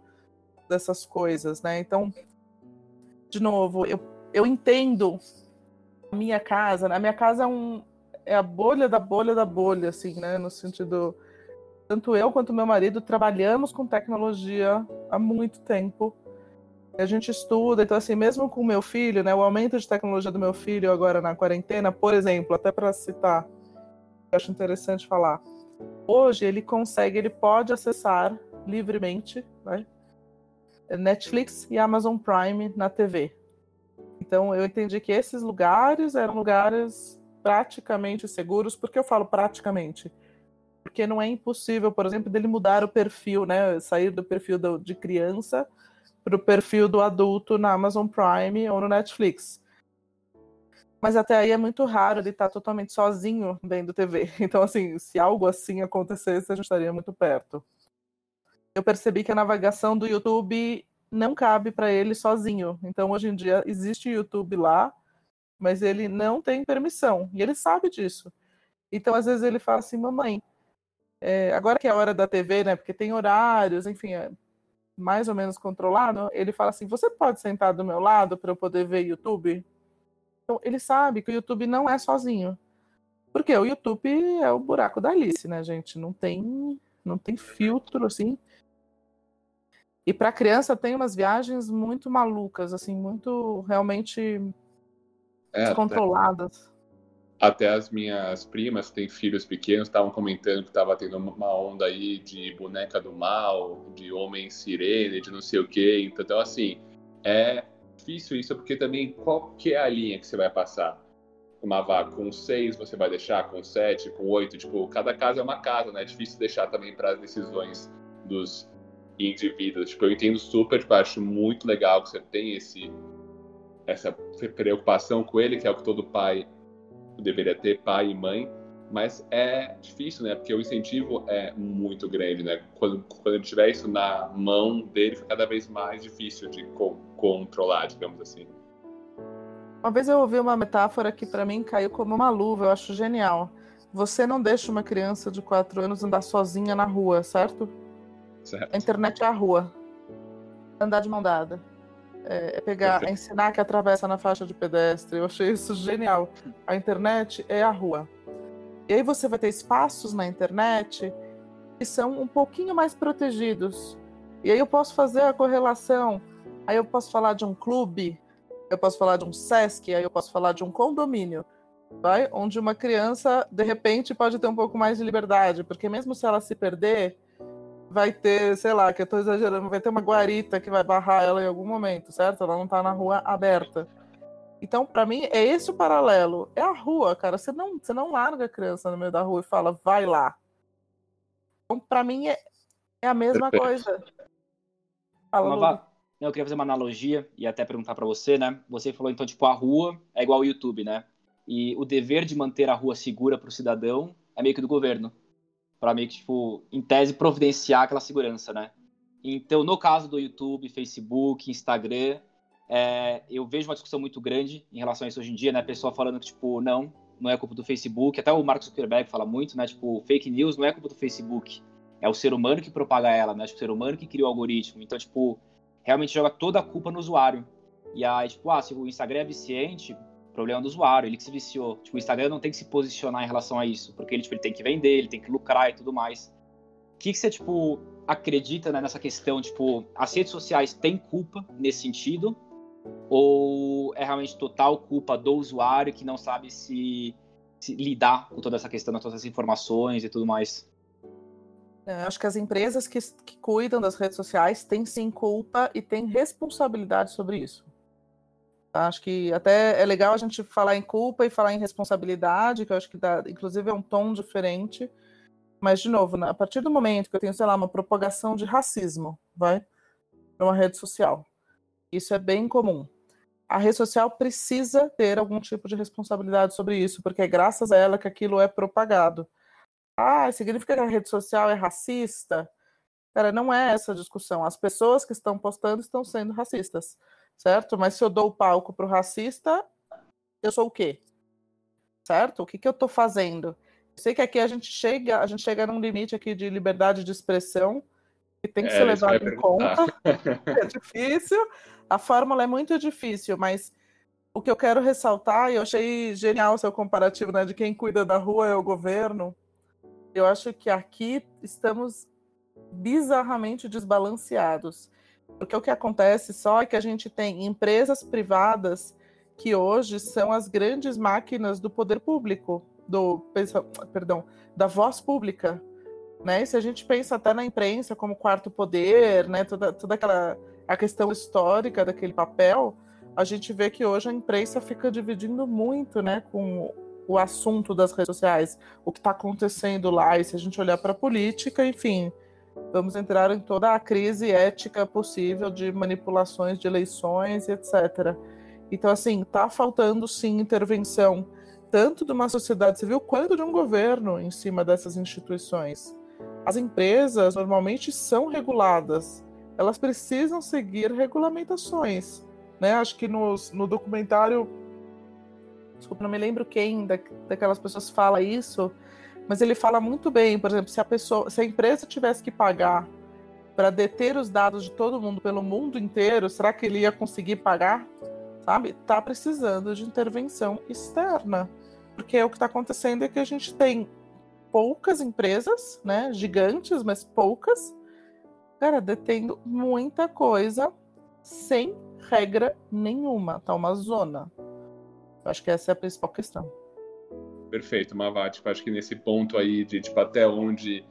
dessas coisas, né? Então, de novo, eu, eu entendo a minha casa, a minha casa é, um, é a bolha da bolha da bolha, assim, né? No sentido, tanto eu quanto meu marido trabalhamos com tecnologia há muito tempo. A gente estuda, então assim, mesmo com o meu filho, né? O aumento de tecnologia do meu filho agora na quarentena, por exemplo, até para citar, eu acho interessante falar Hoje ele consegue, ele pode acessar livremente né, Netflix e Amazon Prime na TV. Então eu entendi que esses lugares eram lugares praticamente seguros. Por que eu falo praticamente? Porque não é impossível, por exemplo, dele mudar o perfil, né? Sair do perfil do, de criança para o perfil do adulto na Amazon Prime ou no Netflix. Mas até aí é muito raro ele estar tá totalmente sozinho vendo TV. Então, assim, se algo assim acontecesse, a gente estaria muito perto. Eu percebi que a navegação do YouTube não cabe para ele sozinho. Então, hoje em dia, existe YouTube lá, mas ele não tem permissão. E ele sabe disso. Então, às vezes, ele fala assim: mamãe, é, agora que é a hora da TV, né? Porque tem horários, enfim, é mais ou menos controlado. Ele fala assim: você pode sentar do meu lado para eu poder ver YouTube? Então, ele sabe que o YouTube não é sozinho. Porque o YouTube é o buraco da Alice, né, gente? Não tem, não tem filtro, assim. E para criança tem umas viagens muito malucas, assim, muito realmente é, descontroladas. Até, até as minhas primas que têm filhos pequenos estavam comentando que estava tendo uma onda aí de boneca do mal, de homem sirene, de não sei o quê. Então, assim, é difícil isso, porque também qual que é a linha que você vai passar? Uma vaga com seis, você vai deixar com sete, com oito, tipo, cada casa é uma casa, né? É difícil deixar também para as decisões dos indivíduos. Tipo, eu entendo super, tipo, acho muito legal que você tem esse essa preocupação com ele, que é o que todo pai deveria ter, pai e mãe, mas é difícil, né? Porque o incentivo é muito grande, né? Quando, quando ele tiver isso na mão dele, fica cada vez mais difícil de co controlar, digamos assim. Uma vez eu ouvi uma metáfora que para mim caiu como uma luva, eu acho genial. Você não deixa uma criança de 4 anos andar sozinha na rua, certo? Certo. A internet é a rua. Andar de mão dada. É, é pegar, é ensinar que atravessa na faixa de pedestre. Eu achei isso genial. A internet é a rua. E aí você vai ter espaços na internet que são um pouquinho mais protegidos. E aí eu posso fazer a correlação. Aí eu posso falar de um clube, eu posso falar de um SESC, aí eu posso falar de um condomínio, vai? Onde uma criança, de repente, pode ter um pouco mais de liberdade, porque mesmo se ela se perder, vai ter, sei lá, que eu tô exagerando, vai ter uma guarita que vai barrar ela em algum momento, certo? Ela não tá na rua aberta. Então, para mim, é esse o paralelo. É a rua, cara. Você não, você não larga a criança no meio da rua e fala, vai lá. Então, para mim, é, é a mesma Perfeito. coisa. Fala, Uma Ludo. va- Não, Eu queria fazer uma analogia e até perguntar pra você, né? Você falou então, tipo, a rua é igual ao YouTube, né? E o dever de manter a rua segura pro cidadão é meio que do governo. Pra meio que, tipo, em tese, providenciar aquela segurança, né? Então, no caso do YouTube, Facebook, Instagram, é, eu vejo uma discussão muito grande em relação a isso hoje em dia, né? Pessoa falando que, tipo, não, não é culpa do Facebook. Até o Mark Zuckerberg fala muito, né? Tipo, fake news não é culpa do Facebook. É o ser humano que propaga ela, né? Tipo, o ser humano que cria o algoritmo. Então, tipo, realmente joga toda a culpa no usuário. E aí, tipo, ah, se o Instagram é viciante, problema do usuário, ele que se viciou. Tipo, o Instagram não tem que se posicionar em relação a isso, porque ele, tipo, ele tem que vender, ele tem que lucrar e tudo mais. O que, que você, tipo, acredita né, nessa questão? Tipo, as redes sociais têm culpa nesse sentido? Ou é realmente total culpa do usuário que não sabe se, se lidar com toda essa questão, com todas essas informações e tudo mais? É, acho que as empresas que, que cuidam das redes sociais têm sim culpa e têm responsabilidade sobre isso. Acho que até é legal a gente falar em culpa e falar em responsabilidade, que eu acho que dá, inclusive é um tom diferente. Mas, de novo, a partir do momento que eu tenho, sei lá, uma propagação de racismo, vai, numa rede social, isso é bem comum. A rede social precisa ter algum tipo de responsabilidade sobre isso, porque é graças a ela que aquilo é propagado. Ah, significa que a rede social é racista? Cara, não é essa a discussão. As pessoas que estão postando estão sendo racistas, certo? Mas se eu dou o palco para o racista, eu sou o quê? Certo? O que, que eu estou fazendo? Eu sei que aqui a gente chega, a gente chega num limite aqui de liberdade de expressão que tem que ser É, ia levado em conta. É difícil, a fórmula é muito difícil, mas o que eu quero ressaltar, e eu achei genial o seu comparativo, né, de quem cuida da rua é o governo. Eu acho que aqui estamos bizarramente desbalanceados. Porque o que acontece só é que a gente tem empresas privadas que hoje são as grandes máquinas do poder público, do perdão, da voz pública. Né? E se a gente pensa até na imprensa como quarto poder, né? toda, toda aquela a questão histórica daquele papel, a gente vê que hoje a imprensa fica dividindo muito né, com o assunto das redes sociais, o que está acontecendo lá, e se a gente olhar para a política, enfim, vamos entrar em toda a crise ética possível de manipulações de eleições etc. Então, assim, está faltando sim intervenção, tanto de uma sociedade civil quanto de um governo em cima dessas instituições. As empresas normalmente são reguladas, elas precisam seguir regulamentações. Né? Acho que nos, no documentário desculpa, não me lembro quem da, daquelas pessoas fala isso, mas ele fala muito bem, por exemplo, se a pessoa, se a empresa tivesse que pagar para deter os dados de todo mundo pelo mundo inteiro, será que ele ia conseguir pagar? Sabe? Tá precisando de intervenção externa, porque o que está acontecendo é que a gente tem poucas empresas, né, gigantes, mas poucas, cara, detendo muita coisa sem regra nenhuma, tá uma zona. Eu acho que essa é a principal questão. Perfeito, Mavat. Tipo, acho que nesse ponto aí de tipo, até onde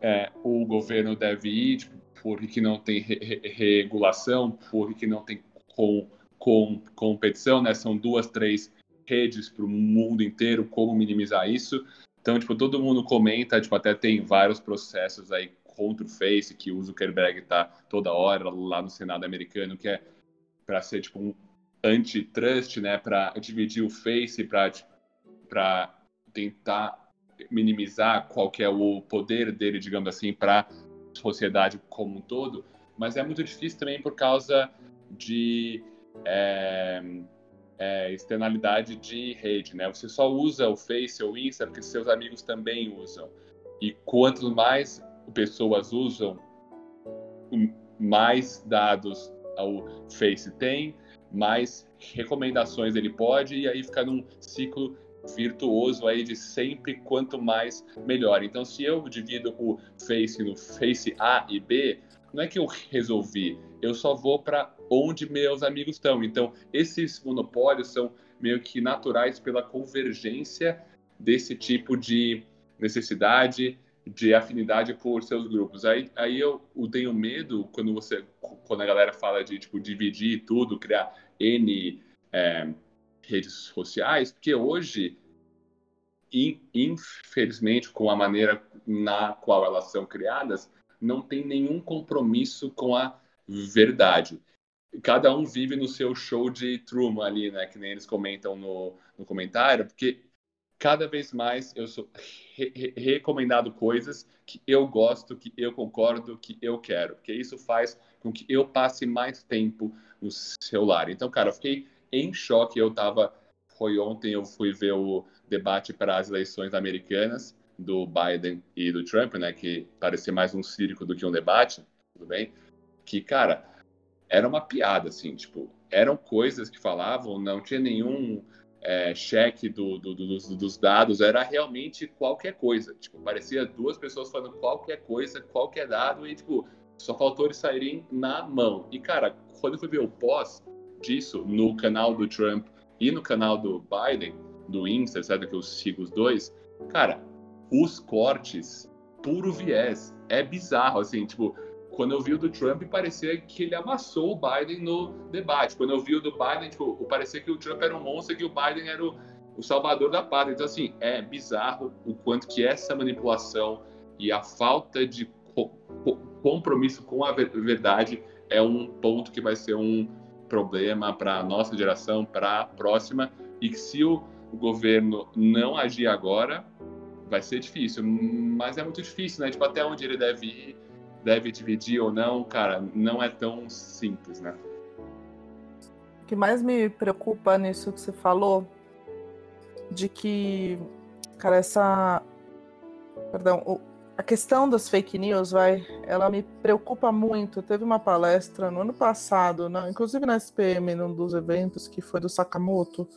é, o governo deve ir, tipo, por que não tem re re regulação, por que não tem com, com, competição, né? São duas, três redes para o mundo inteiro, como minimizar isso. Então, tipo, todo mundo comenta, tipo, até tem vários processos aí contra o Face, que o Zuckerberg está toda hora lá no Senado americano, que é para ser, tipo, um antitrust, né, para dividir o Face, para para tentar minimizar qual é o poder dele, digamos assim, para a sociedade como um todo, mas é muito difícil também por causa de é, é, externalidade de rede, né? Você só usa o Face ou o Insta porque seus amigos também usam. E quanto mais pessoas usam, mais dados o Face tem, mais recomendações ele pode, e aí fica num ciclo virtuoso aí de sempre quanto mais melhor. Então, se eu divido o Face no Face A e B, não é que eu resolvi, eu só vou para onde meus amigos estão. Então, esses monopólios são meio que naturais pela convergência desse tipo de necessidade de afinidade por seus grupos. Aí, aí eu, eu tenho medo quando você, quando a galera fala de tipo dividir tudo, criar n é, redes sociais, porque hoje, infelizmente, com a maneira na qual elas são criadas, não tem nenhum compromisso com a verdade. Cada um vive no seu show de Truman ali, né? Que nem eles comentam no, no comentário, porque cada vez mais eu sou re re recomendado coisas que eu gosto, que eu concordo, que eu quero, porque isso faz com que eu passe mais tempo no celular. Então, cara, eu fiquei em choque. Eu tava, foi ontem, eu fui ver o debate para as eleições americanas do Biden e do Trump, né, que parecia mais um circo do que um debate, tudo bem? Que, cara, era uma piada, assim, tipo, eram coisas que falavam, não tinha nenhum é, cheque do, do, do, dos, dos, dados, era realmente qualquer coisa. Tipo, parecia duas pessoas falando qualquer coisa, qualquer dado, e, tipo, só faltou eles saírem na mão. E, cara, quando eu fui ver o pós disso no canal do Trump e no canal do Biden, do Insta, sabe que eu sigo os dois, cara, os cortes, puro viés. É bizarro, assim, tipo, quando eu vi o do Trump, parecia que ele amassou o Biden no debate. Quando eu vi o do Biden, tipo, parecia que o Trump era um monstro e que o Biden era o, o salvador da pátria. Então, assim, é bizarro o quanto que essa manipulação e a falta de co co compromisso com a verdade é um ponto que vai ser um problema para a nossa geração, para a próxima, e que se o governo não agir agora, vai ser difícil. Mas é muito difícil, né? Tipo, até onde ele deve ir deve dividir ou não, cara, não é tão simples, né? O que mais me preocupa nisso que você falou, de que, cara, essa. Perdão, a questão das fake news, vai, ela me preocupa muito. Teve uma palestra no ano passado, né, inclusive na SPM, num dos eventos que foi do Sakamoto.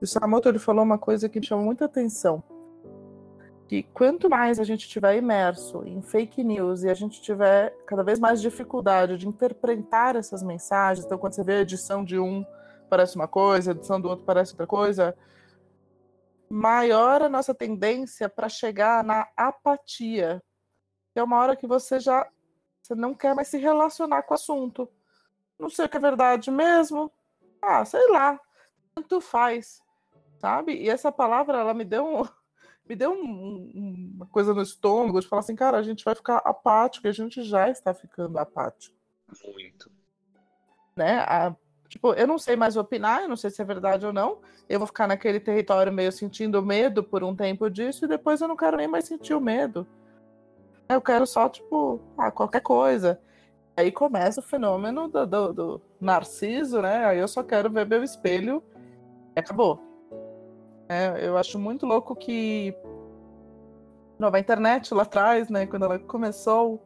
O Sakamoto ele falou uma coisa que me chamou muita atenção que quanto mais a gente tiver imerso em fake news e a gente tiver cada vez mais dificuldade de interpretar essas mensagens, então quando você vê a edição de um parece uma coisa, a edição do outro parece outra coisa, maior a nossa tendência para chegar na apatia, é uma hora que você já você não quer mais se relacionar com o assunto. Não sei o que é verdade mesmo. Ah, sei lá. Tanto faz, sabe? E essa palavra, ela me deu um me deu um, uma coisa no estômago de falar assim, cara, a gente vai ficar apático, e a gente já está ficando apático. Muito. Né? A, tipo, eu não sei mais opinar, eu não sei se é verdade ou não. Eu vou ficar naquele território meio sentindo medo por um tempo disso e depois eu não quero nem mais sentir o medo. Eu quero só, tipo, ah, qualquer coisa. Aí começa o fenômeno do, do, do narciso, né? Aí eu só quero ver meu espelho e acabou. É, eu acho muito louco que Nova Internet lá atrás, né, quando ela começou,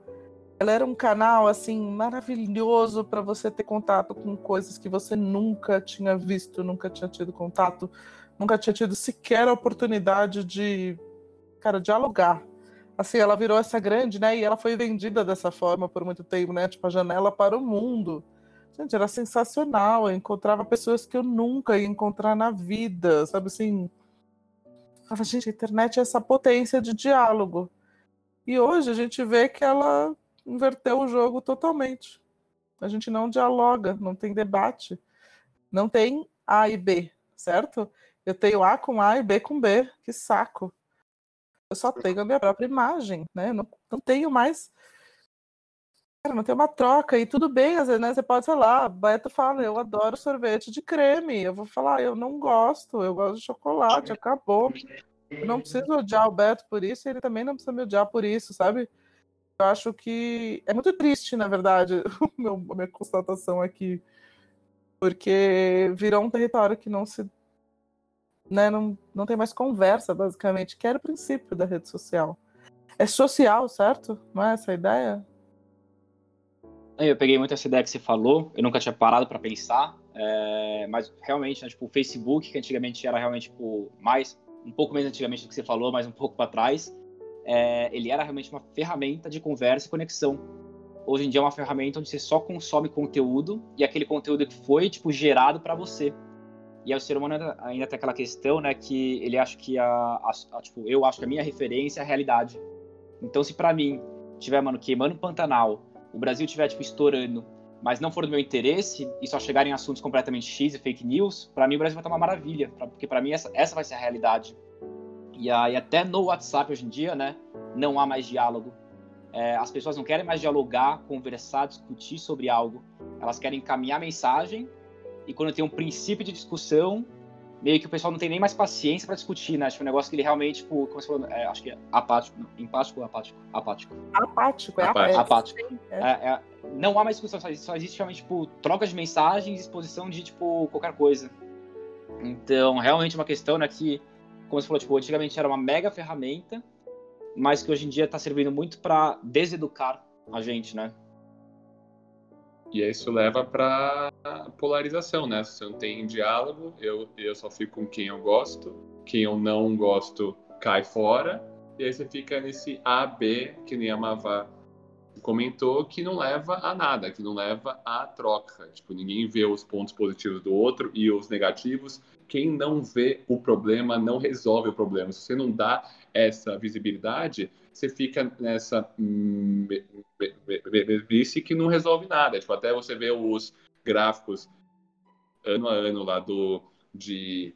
ela era um canal assim maravilhoso para você ter contato com coisas que você nunca tinha visto, nunca tinha tido contato, nunca tinha tido sequer a oportunidade de, cara, dialogar. Assim, ela virou essa grande, né, e ela foi vendida dessa forma por muito tempo, né, tipo a janela para o mundo. Gente, era sensacional. Eu encontrava pessoas que eu nunca ia encontrar na vida, sabe assim? Gente, a internet é essa potência de diálogo. E hoje a gente vê que ela inverteu o jogo totalmente. A gente não dialoga, não tem debate, não tem A e B, certo? Eu tenho A com A e B com B, que saco. Eu só tenho a minha própria imagem, né? Não, não tenho mais Cara, não tem uma troca, e tudo bem, às vezes, né? Você pode falar, Beto fala, eu adoro sorvete de creme. Eu vou falar, eu não gosto, eu gosto de chocolate, acabou. Eu não preciso odiar o Beto por isso, e ele também não precisa me odiar por isso, sabe? Eu acho que é muito triste, na verdade, a minha constatação aqui. Porque virou um território que não se. Né, não, não tem mais conversa, basicamente, que era o princípio da rede social. É social, certo? Não é essa a ideia? Eu peguei muito essa ideia que você falou, eu nunca tinha parado para pensar, é, mas realmente, né, tipo, o Facebook, que antigamente era realmente tipo, mais, um pouco menos antigamente do que você falou, mas um pouco para trás, é, ele era realmente uma ferramenta de conversa e conexão. Hoje em dia é uma ferramenta onde você só consome conteúdo e aquele conteúdo que foi tipo gerado para você. E aí o ser humano ainda tem aquela questão, né, que ele acha que a, a, a, tipo, eu acho que a minha referência é a realidade. Então, se para mim tiver, mano, queimando Pantanal, o Brasil tiver, tipo, estourando, mas não for do meu interesse e só chegarem assuntos completamente X e fake news, para mim o Brasil vai estar uma maravilha, porque para mim essa, essa vai ser a realidade. E aí, até no WhatsApp hoje em dia, né, não há mais diálogo. É, as pessoas não querem mais dialogar, conversar, discutir sobre algo. Elas querem encaminhar mensagem e quando tem um princípio de discussão, meio que o pessoal não tem nem mais paciência para discutir, né? Acho que é um negócio que ele realmente, tipo, como você falou, é, acho que é apático, não, empático ou apático? Apático. Apático, é apático. apático. É. É, não há mais discussão, só, só existe realmente, tipo, troca de mensagens, exposição de, tipo, qualquer coisa. Então, realmente é uma questão, né, que, como você falou, tipo, antigamente era uma mega ferramenta, mas que hoje em dia está servindo muito para deseducar a gente, né? E isso leva para polarização, né? Se não tem diálogo, eu, eu só fico com quem eu gosto, quem eu não gosto cai fora, e aí você fica nesse A, B, que nem a Mavá comentou, que não leva a nada, que não leva a troca. Tipo, ninguém vê os pontos positivos do outro e os negativos. Quem não vê o problema não resolve o problema. Se você não dá essa visibilidade, você fica nessa mesmice que não resolve nada. Tipo, até você vê os gráficos ano a ano lá do de,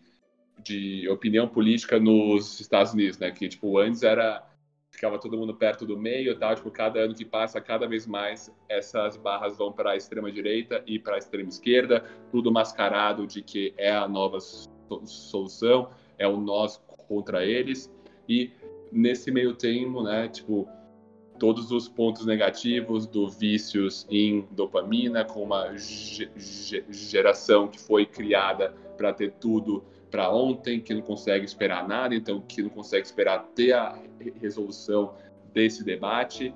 de opinião política nos Estados Unidos, né? Que tipo antes era ficava todo mundo perto do meio e tal. Tipo, cada ano que passa, cada vez mais essas barras vão para a extrema direita e para a extrema esquerda, tudo mascarado de que é a nova solução, é o nós contra eles. E nesse meio termo, né, tipo, todos os pontos negativos do vícios em dopamina, com uma geração que foi criada para ter tudo para ontem, que não consegue esperar nada, então que não consegue esperar ter a resolução desse debate.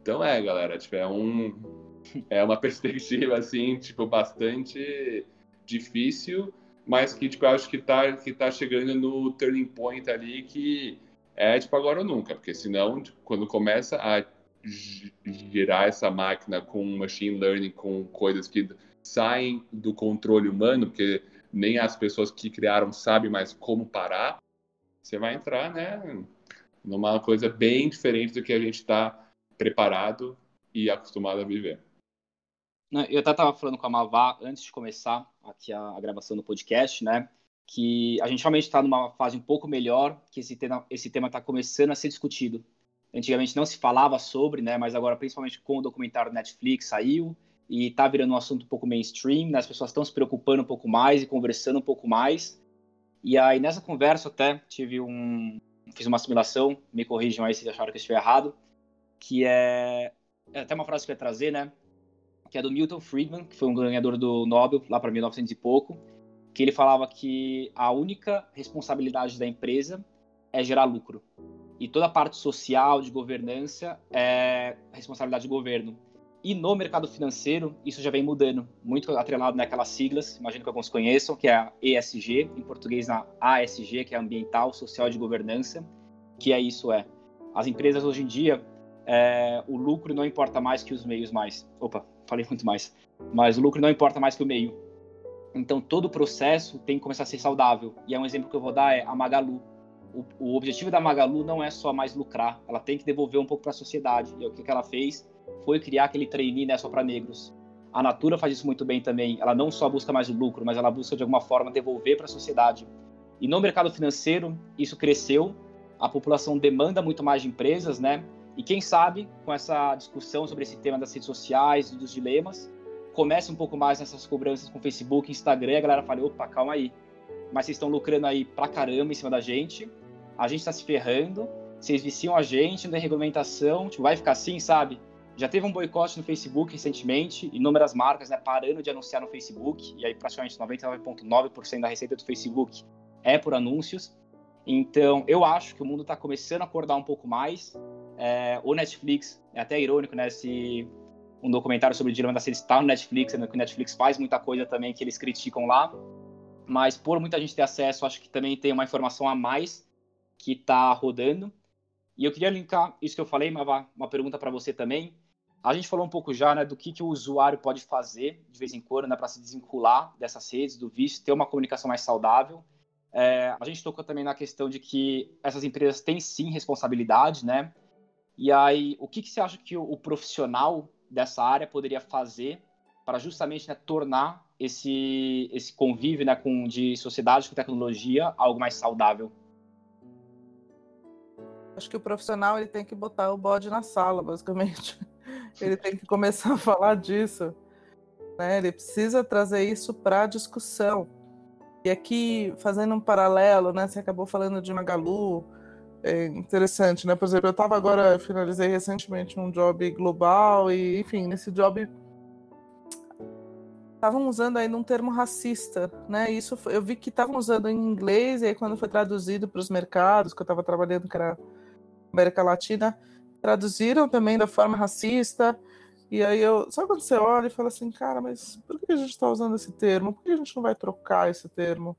Então é, galera, tipo, é um é uma perspectiva assim, tipo, bastante difícil, mas que tipo, eu acho que tá que tá chegando no turning point ali que é tipo agora ou nunca, porque senão, tipo, quando começa a girar essa máquina com machine learning, com coisas que saem do controle humano, porque nem as pessoas que criaram sabem mais como parar, você vai entrar, né, numa coisa bem diferente do que a gente está preparado e acostumado a viver. Eu até estava falando com a Mavá antes de começar aqui a, a gravação do podcast, né? que a gente realmente está numa fase um pouco melhor, que esse tema esse tema está começando a ser discutido. Antigamente não se falava sobre, né, mas agora principalmente com o documentário Netflix saiu e está virando um assunto um pouco mainstream, né, as pessoas estão se preocupando um pouco mais e conversando um pouco mais. E aí nessa conversa até tive um fiz uma assimilação, me corrijam aí se acharam que eu estiver errado, que é, é até uma frase que eu ia trazer, né, que é do Milton Friedman, que foi um ganhador do Nobel lá para 1900 e pouco, que ele falava que a única responsabilidade da empresa é gerar lucro. E toda a parte social, de governança, é responsabilidade do governo. E no mercado financeiro, isso já vem mudando, muito atrelado naquelas siglas, imagino que alguns conheçam, que é a ESG, em português na ASG, que é Ambiental, Social de Governança, que é isso, é. As empresas hoje em dia, é, o lucro não importa mais que os meios mais. Opa, falei muito mais. Mas o lucro não importa mais que o meio. Então todo o processo tem que começar a ser saudável. E é um exemplo que eu vou dar é a Magalu. O, o objetivo da Magalu não é só mais lucrar, ela tem que devolver um pouco para a sociedade. E o que, que ela fez foi criar aquele trainee né, só para negros. A Natura faz isso muito bem também. Ela não só busca mais o lucro, mas ela busca de alguma forma devolver para a sociedade. E no mercado financeiro, isso cresceu. A população demanda muito mais de empresas, né? E quem sabe, com essa discussão sobre esse tema das redes sociais e dos dilemas, comece um pouco mais nessas cobranças com Facebook, Instagram, a galera fala, opa, calma aí. Mas vocês estão lucrando aí pra caramba em cima da gente, a gente tá se ferrando, vocês viciam a gente, não tem regulamentação, tipo, vai ficar assim, sabe? Já teve um boicote no Facebook recentemente, inúmeras marcas, né, parando de anunciar no Facebook, e aí praticamente 99,9% da receita do Facebook é por anúncios. Então, eu acho que o mundo está começando a acordar um pouco mais. É, o Netflix, é até irônico, né? Se um documentário sobre o dilema da série está no Netflix, né, que o Netflix faz muita coisa também que eles criticam lá, mas por muita gente ter acesso, acho que também tem uma informação a mais que está rodando. E eu queria linkar isso que eu falei, uma, uma pergunta para você também. A gente falou um pouco já né, do que, que o usuário pode fazer de vez em quando né, para se desvincular dessas redes, do vício, ter uma comunicação mais saudável. É, a gente tocou também na questão de que essas empresas têm sim responsabilidade, né? E aí, o que, que você acha que o, o profissional dessa área poderia fazer para justamente né, tornar esse, esse convívio né, com, de sociedade com tecnologia algo mais saudável? Acho que o profissional ele tem que botar o bode na sala, basicamente. Ele tem que começar a falar disso. Né? Ele precisa trazer isso para a discussão. E aqui, fazendo um paralelo, né, você acabou falando de Magalu, é interessante, né? Por exemplo, eu estava agora, finalizei recentemente um job global e, enfim, nesse job estavam usando aí um termo racista, né? Isso eu vi que estavam usando em inglês e aí quando foi traduzido para os mercados que eu estava trabalhando que era América Latina, traduziram também da forma racista. E aí eu, só quando você olha e fala assim, cara, mas por que a gente está usando esse termo? Por que a gente não vai trocar esse termo?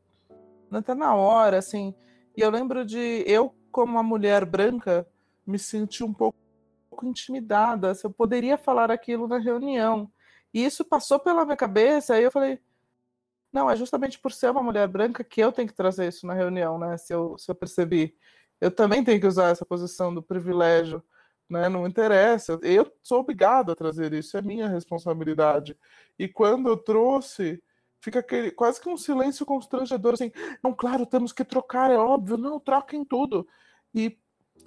Não está na hora, assim. E eu lembro de eu como uma mulher branca me senti um pouco intimidada se eu poderia falar aquilo na reunião. E isso passou pela minha cabeça, aí eu falei, não, é justamente por ser uma mulher branca que eu tenho que trazer isso na reunião, né? Se eu, se eu percebi. Eu também tenho que usar essa posição do privilégio, né? Não interessa. Eu sou obrigado a trazer isso, é minha responsabilidade. E quando eu trouxe, fica aquele, quase que um silêncio constrangedor, assim, não, claro, temos que trocar, é óbvio, não, troquem tudo. E,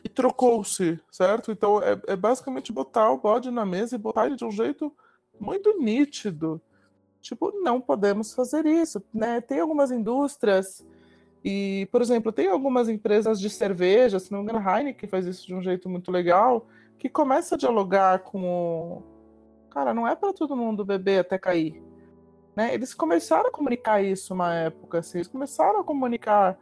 e trocou-se, certo? Então é, é basicamente botar o bode na mesa e botar ele de um jeito muito nítido. Tipo, não podemos fazer isso, né? Tem algumas indústrias e, por exemplo, tem algumas empresas de cerveja, se não me engano, Heineken faz isso de um jeito muito legal, que começa a dialogar com o... Cara, não é para todo mundo beber até cair. Né? Eles começaram a comunicar isso uma época, assim, eles começaram a comunicar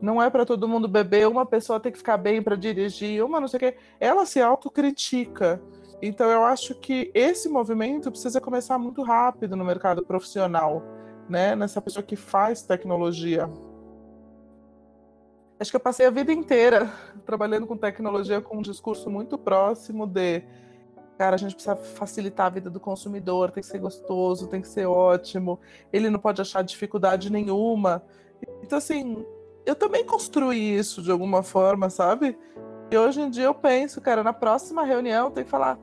não é para todo mundo beber, uma pessoa tem que ficar bem para dirigir, uma não sei o quê. Ela se autocritica. Então eu acho que esse movimento precisa começar muito rápido no mercado profissional, né? Nessa pessoa que faz tecnologia. Acho que eu passei a vida inteira trabalhando com tecnologia com um discurso muito próximo de cara, a gente precisa facilitar a vida do consumidor, tem que ser gostoso, tem que ser ótimo, ele não pode achar dificuldade nenhuma. Então, assim, eu também construí isso de alguma forma, sabe? E hoje em dia eu penso, cara, na próxima reunião tem que falar,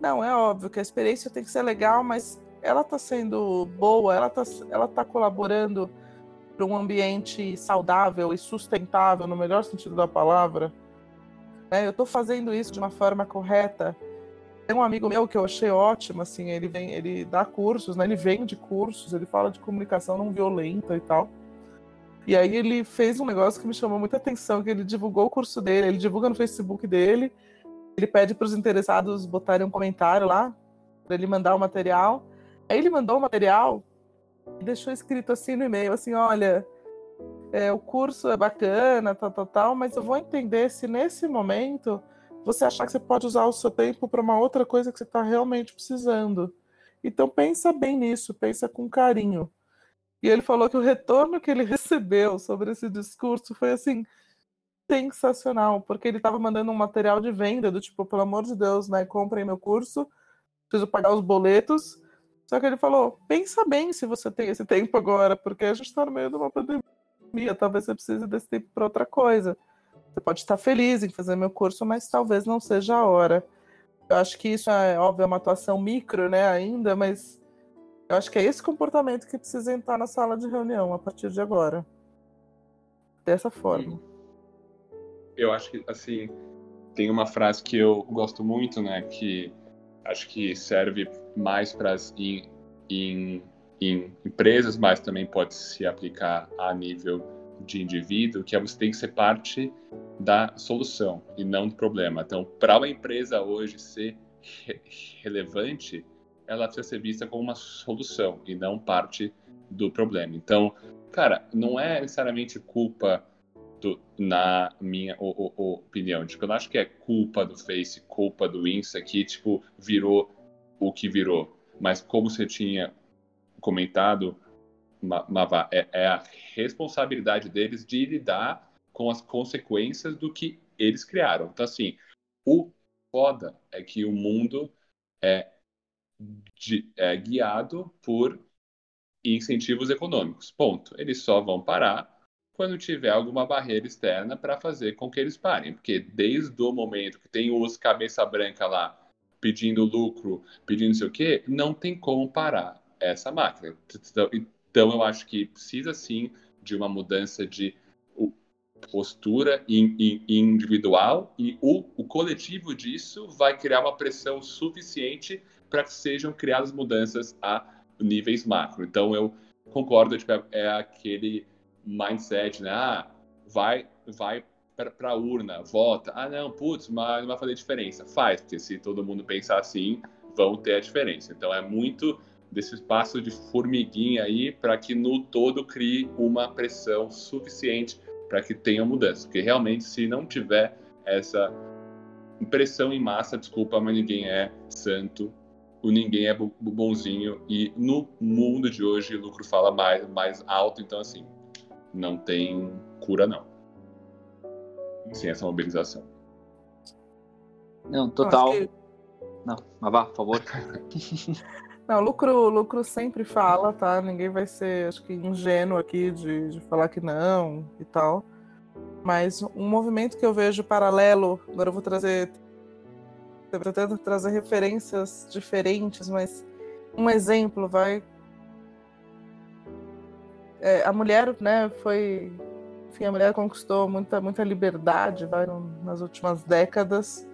não, é óbvio que a experiência tem que ser legal, mas ela está sendo boa, ela está ela tá colaborando para um ambiente saudável e sustentável, no melhor sentido da palavra. É, eu estou fazendo isso de uma forma correta. Tem um amigo meu que eu achei ótimo, assim, ele vem, ele dá cursos, né? Ele vende cursos, ele fala de comunicação não violenta e tal. E aí ele fez um negócio que me chamou muita atenção, que ele divulgou o curso dele, ele divulga no Facebook dele, ele pede para os interessados botarem um comentário lá, para ele mandar o material. Aí ele mandou o material deixou escrito assim no e-mail, assim, olha, é, o curso é bacana, tal, tal, tal, mas eu vou entender se nesse momento você achar que você pode usar o seu tempo para uma outra coisa que você está realmente precisando. Então pensa bem nisso, pensa com carinho. E ele falou que o retorno que ele recebeu sobre esse discurso foi assim sensacional, porque ele estava mandando um material de venda do tipo, pelo amor de Deus, né, comprem meu curso, preciso pagar os boletos. Só que ele falou, pensa bem se você tem esse tempo agora, porque a gente está no meio de uma pandemia, talvez você precise desse tempo para outra coisa. Você pode estar feliz em fazer meu curso, mas talvez não seja a hora. Eu acho que isso é, óbvio, é uma atuação micro, né, ainda, mas eu acho que é esse comportamento que precisa entrar na sala de reunião a partir de agora. Dessa forma eu acho que, assim, tem uma frase que eu gosto muito, né, que acho que serve mais para as em, em, em empresas, mas também pode se aplicar a nível de indivíduo, que é você tem que ser parte da solução e não do problema. Então, para uma empresa hoje ser re relevante, ela precisa ser vista como uma solução e não parte do problema. Então, cara, não é necessariamente culpa na minha o, o opinião. Tipo, eu não acho que é culpa do Face, culpa do Insta que, tipo, virou o que virou. Mas como você tinha comentado, Mavá, é, é a responsabilidade deles de lidar com as consequências do que eles criaram. Então, assim, o foda é que o mundo é, de, é guiado por incentivos econômicos. Ponto. Eles só vão parar quando tiver alguma barreira externa para fazer com que eles parem. Porque desde o momento que tem os cabeça branca lá pedindo lucro, pedindo não sei o quê, não tem como parar essa máquina. Então, então eu acho que precisa sim de uma mudança de postura individual e o, o coletivo disso vai criar uma pressão suficiente para que sejam criadas mudanças a níveis macro. Então eu concordo, tipo, é, é aquele mindset, né? Ah, vai, vai para a urna, vota. Ah, não, putz, mas não vai fazer diferença. Faz, porque se todo mundo pensar assim, vão ter a diferença. Então é muito desse espaço de formiguinha aí para que no todo crie uma pressão suficiente para que tenha mudança. Porque realmente, se não tiver essa impressão em massa, desculpa, mas ninguém é santo, o ninguém é bonzinho e no mundo de hoje o lucro fala mais, mais alto, então assim, não tem cura não. Sem essa mobilização. Não, total. Que... Não, mas vá, por favor. Não, lucro, lucro sempre fala, tá? Ninguém vai ser, acho que, ingênuo aqui de, de falar que não e tal. Mas um movimento que eu vejo paralelo, agora eu vou trazer. Estou tentando trazer referências diferentes, mas um exemplo vai. É, a mulher, né, foi. Enfim, a mulher conquistou muita, muita liberdade vai, nas últimas décadas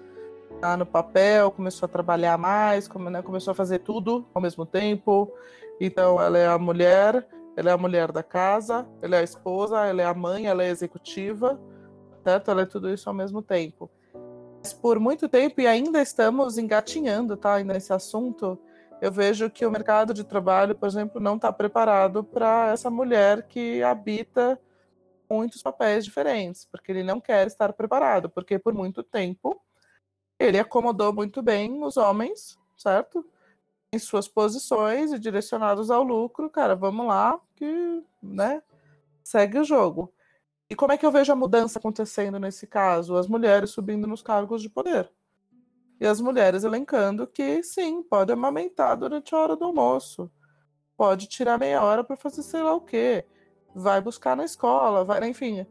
tá no papel, começou a trabalhar mais, como, né, começou a fazer tudo ao mesmo tempo. Então, ela é a mulher, ela é a mulher da casa, ela é a esposa, ela é a mãe, ela é executiva, certo? Ela é tudo isso ao mesmo tempo. Mas por muito tempo, e ainda estamos engatinhando, tá, nesse assunto, eu vejo que o mercado de trabalho, por exemplo, não está preparado para essa mulher que habita muitos papéis diferentes, porque ele não quer estar preparado, porque por muito tempo ele acomodou muito bem os homens, certo? Em suas posições e direcionados ao lucro, cara, vamos lá, que, né, segue o jogo. E como é que eu vejo a mudança acontecendo nesse caso? As mulheres subindo nos cargos de poder. E as mulheres elencando que sim, pode amamentar durante a hora do almoço. Pode tirar meia hora para fazer sei lá o quê. Vai buscar na escola, vai, enfim,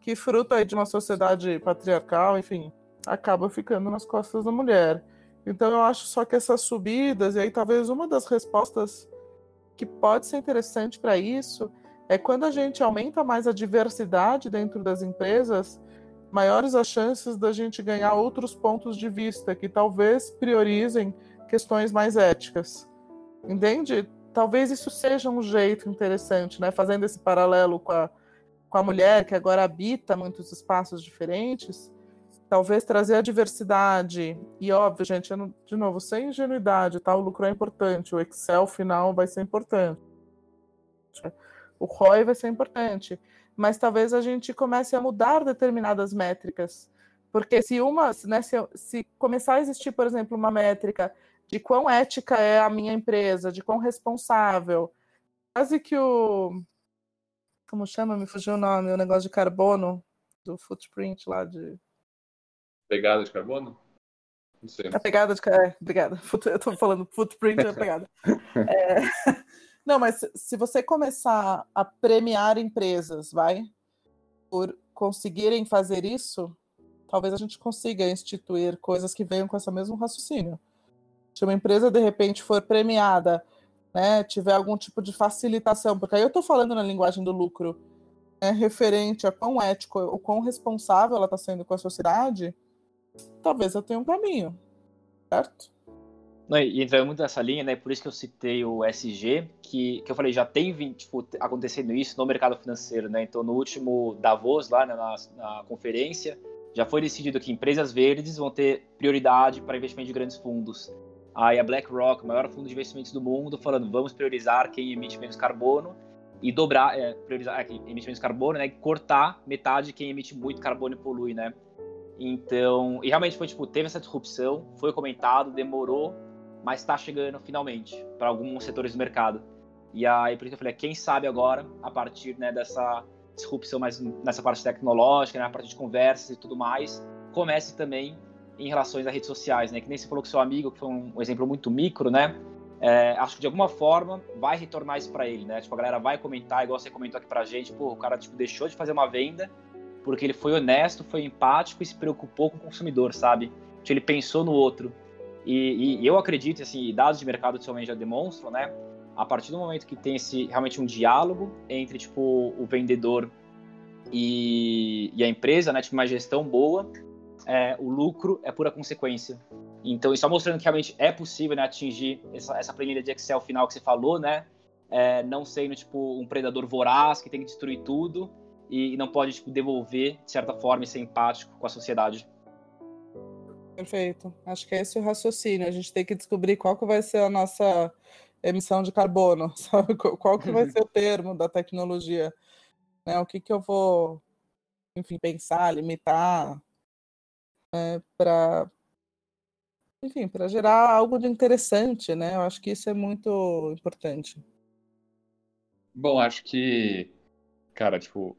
que fruto aí de uma sociedade patriarcal, enfim, acaba ficando nas costas da mulher. Então eu acho só que essas subidas, e aí talvez uma das respostas que pode ser interessante para isso é quando a gente aumenta mais a diversidade dentro das empresas, maiores as chances da gente ganhar outros pontos de vista que talvez priorizem questões mais éticas. Entende? Talvez isso seja um jeito interessante, né? Fazendo esse paralelo com a, com a mulher que agora habita muitos espaços diferentes talvez trazer a diversidade. E óbvio, gente, não, de novo, sem ingenuidade, tá? O lucro é importante, o Excel final vai ser importante. O ROI vai ser importante. Mas talvez a gente comece a mudar determinadas métricas. Porque se uma, né, se, se começar a existir, por exemplo, uma métrica de quão ética é a minha empresa, de quão responsável, quase que o. Como chama? Me fugiu o nome, o negócio de carbono, do footprint lá de Pegada de carbono? Não sei. A pegada de carbono. É, obrigada. Eu tô falando footprint é pegada. É... Não, mas se você começar a premiar empresas, vai, por conseguirem fazer isso, talvez a gente consiga instituir coisas que venham com esse mesmo raciocínio. Se uma empresa de repente for premiada, né, tiver algum tipo de facilitação, porque aí eu estou falando na linguagem do lucro, né, referente a quão ético ou quão responsável ela está sendo com a sociedade, talvez eu tenha um caminho, certo? Não, e entrando muito nessa linha, né? Por isso que eu citei o SG, que, que eu falei, já tem tipo, acontecendo isso no mercado financeiro, né? Então, no último Davos, lá né, na, na conferência, já foi decidido que empresas verdes vão ter prioridade para investimento de grandes fundos. Aí a BlackRock, o maior fundo de investimentos do mundo, falando, vamos priorizar quem emite menos carbono e dobrar, é, priorizar é, quem emite menos carbono, né? E cortar metade quem emite muito carbono e polui, né? Então, e realmente foi tipo, teve essa disrupção, foi comentado, demorou, mas está chegando finalmente para alguns setores do mercado. E aí, por isso que eu falei, quem sabe agora, a partir né, dessa disrupção mais nessa parte tecnológica, né, a parte de conversas e tudo mais, comece também em relações às redes sociais, né? Que nem você falou com seu amigo, que foi um exemplo muito micro, né? é, acho que de alguma forma vai retornar isso para ele, né? Tipo, a galera vai comentar, igual você comentou aqui pra gente, pô, o cara tipo, deixou de fazer uma venda porque ele foi honesto, foi empático e se preocupou com o consumidor, sabe? Tipo, ele pensou no outro. E, e eu acredito, assim, dados de mercado também já demonstram, né? A partir do momento que tem esse realmente um diálogo entre tipo o vendedor e, e a empresa, né? Tipo uma gestão boa, é, o lucro é pura consequência. Então, isso está mostrando que realmente é possível né, atingir essa, essa planilha de Excel final que você falou, né? É, não sendo tipo um predador voraz que tem que destruir tudo e, e não pode tipo, devolver de certa forma e ser empático com a sociedade. Perfeito. Acho que é esse o raciocínio. A gente tem que descobrir qual que vai ser a nossa emissão de carbono, sabe? Qual que vai ser o termo da tecnologia? Né? O que que eu vou, enfim, pensar, limitar né? para enfim, para gerar algo de interessante, né? Eu acho que isso é muito importante. Bom, acho que, cara, tipo,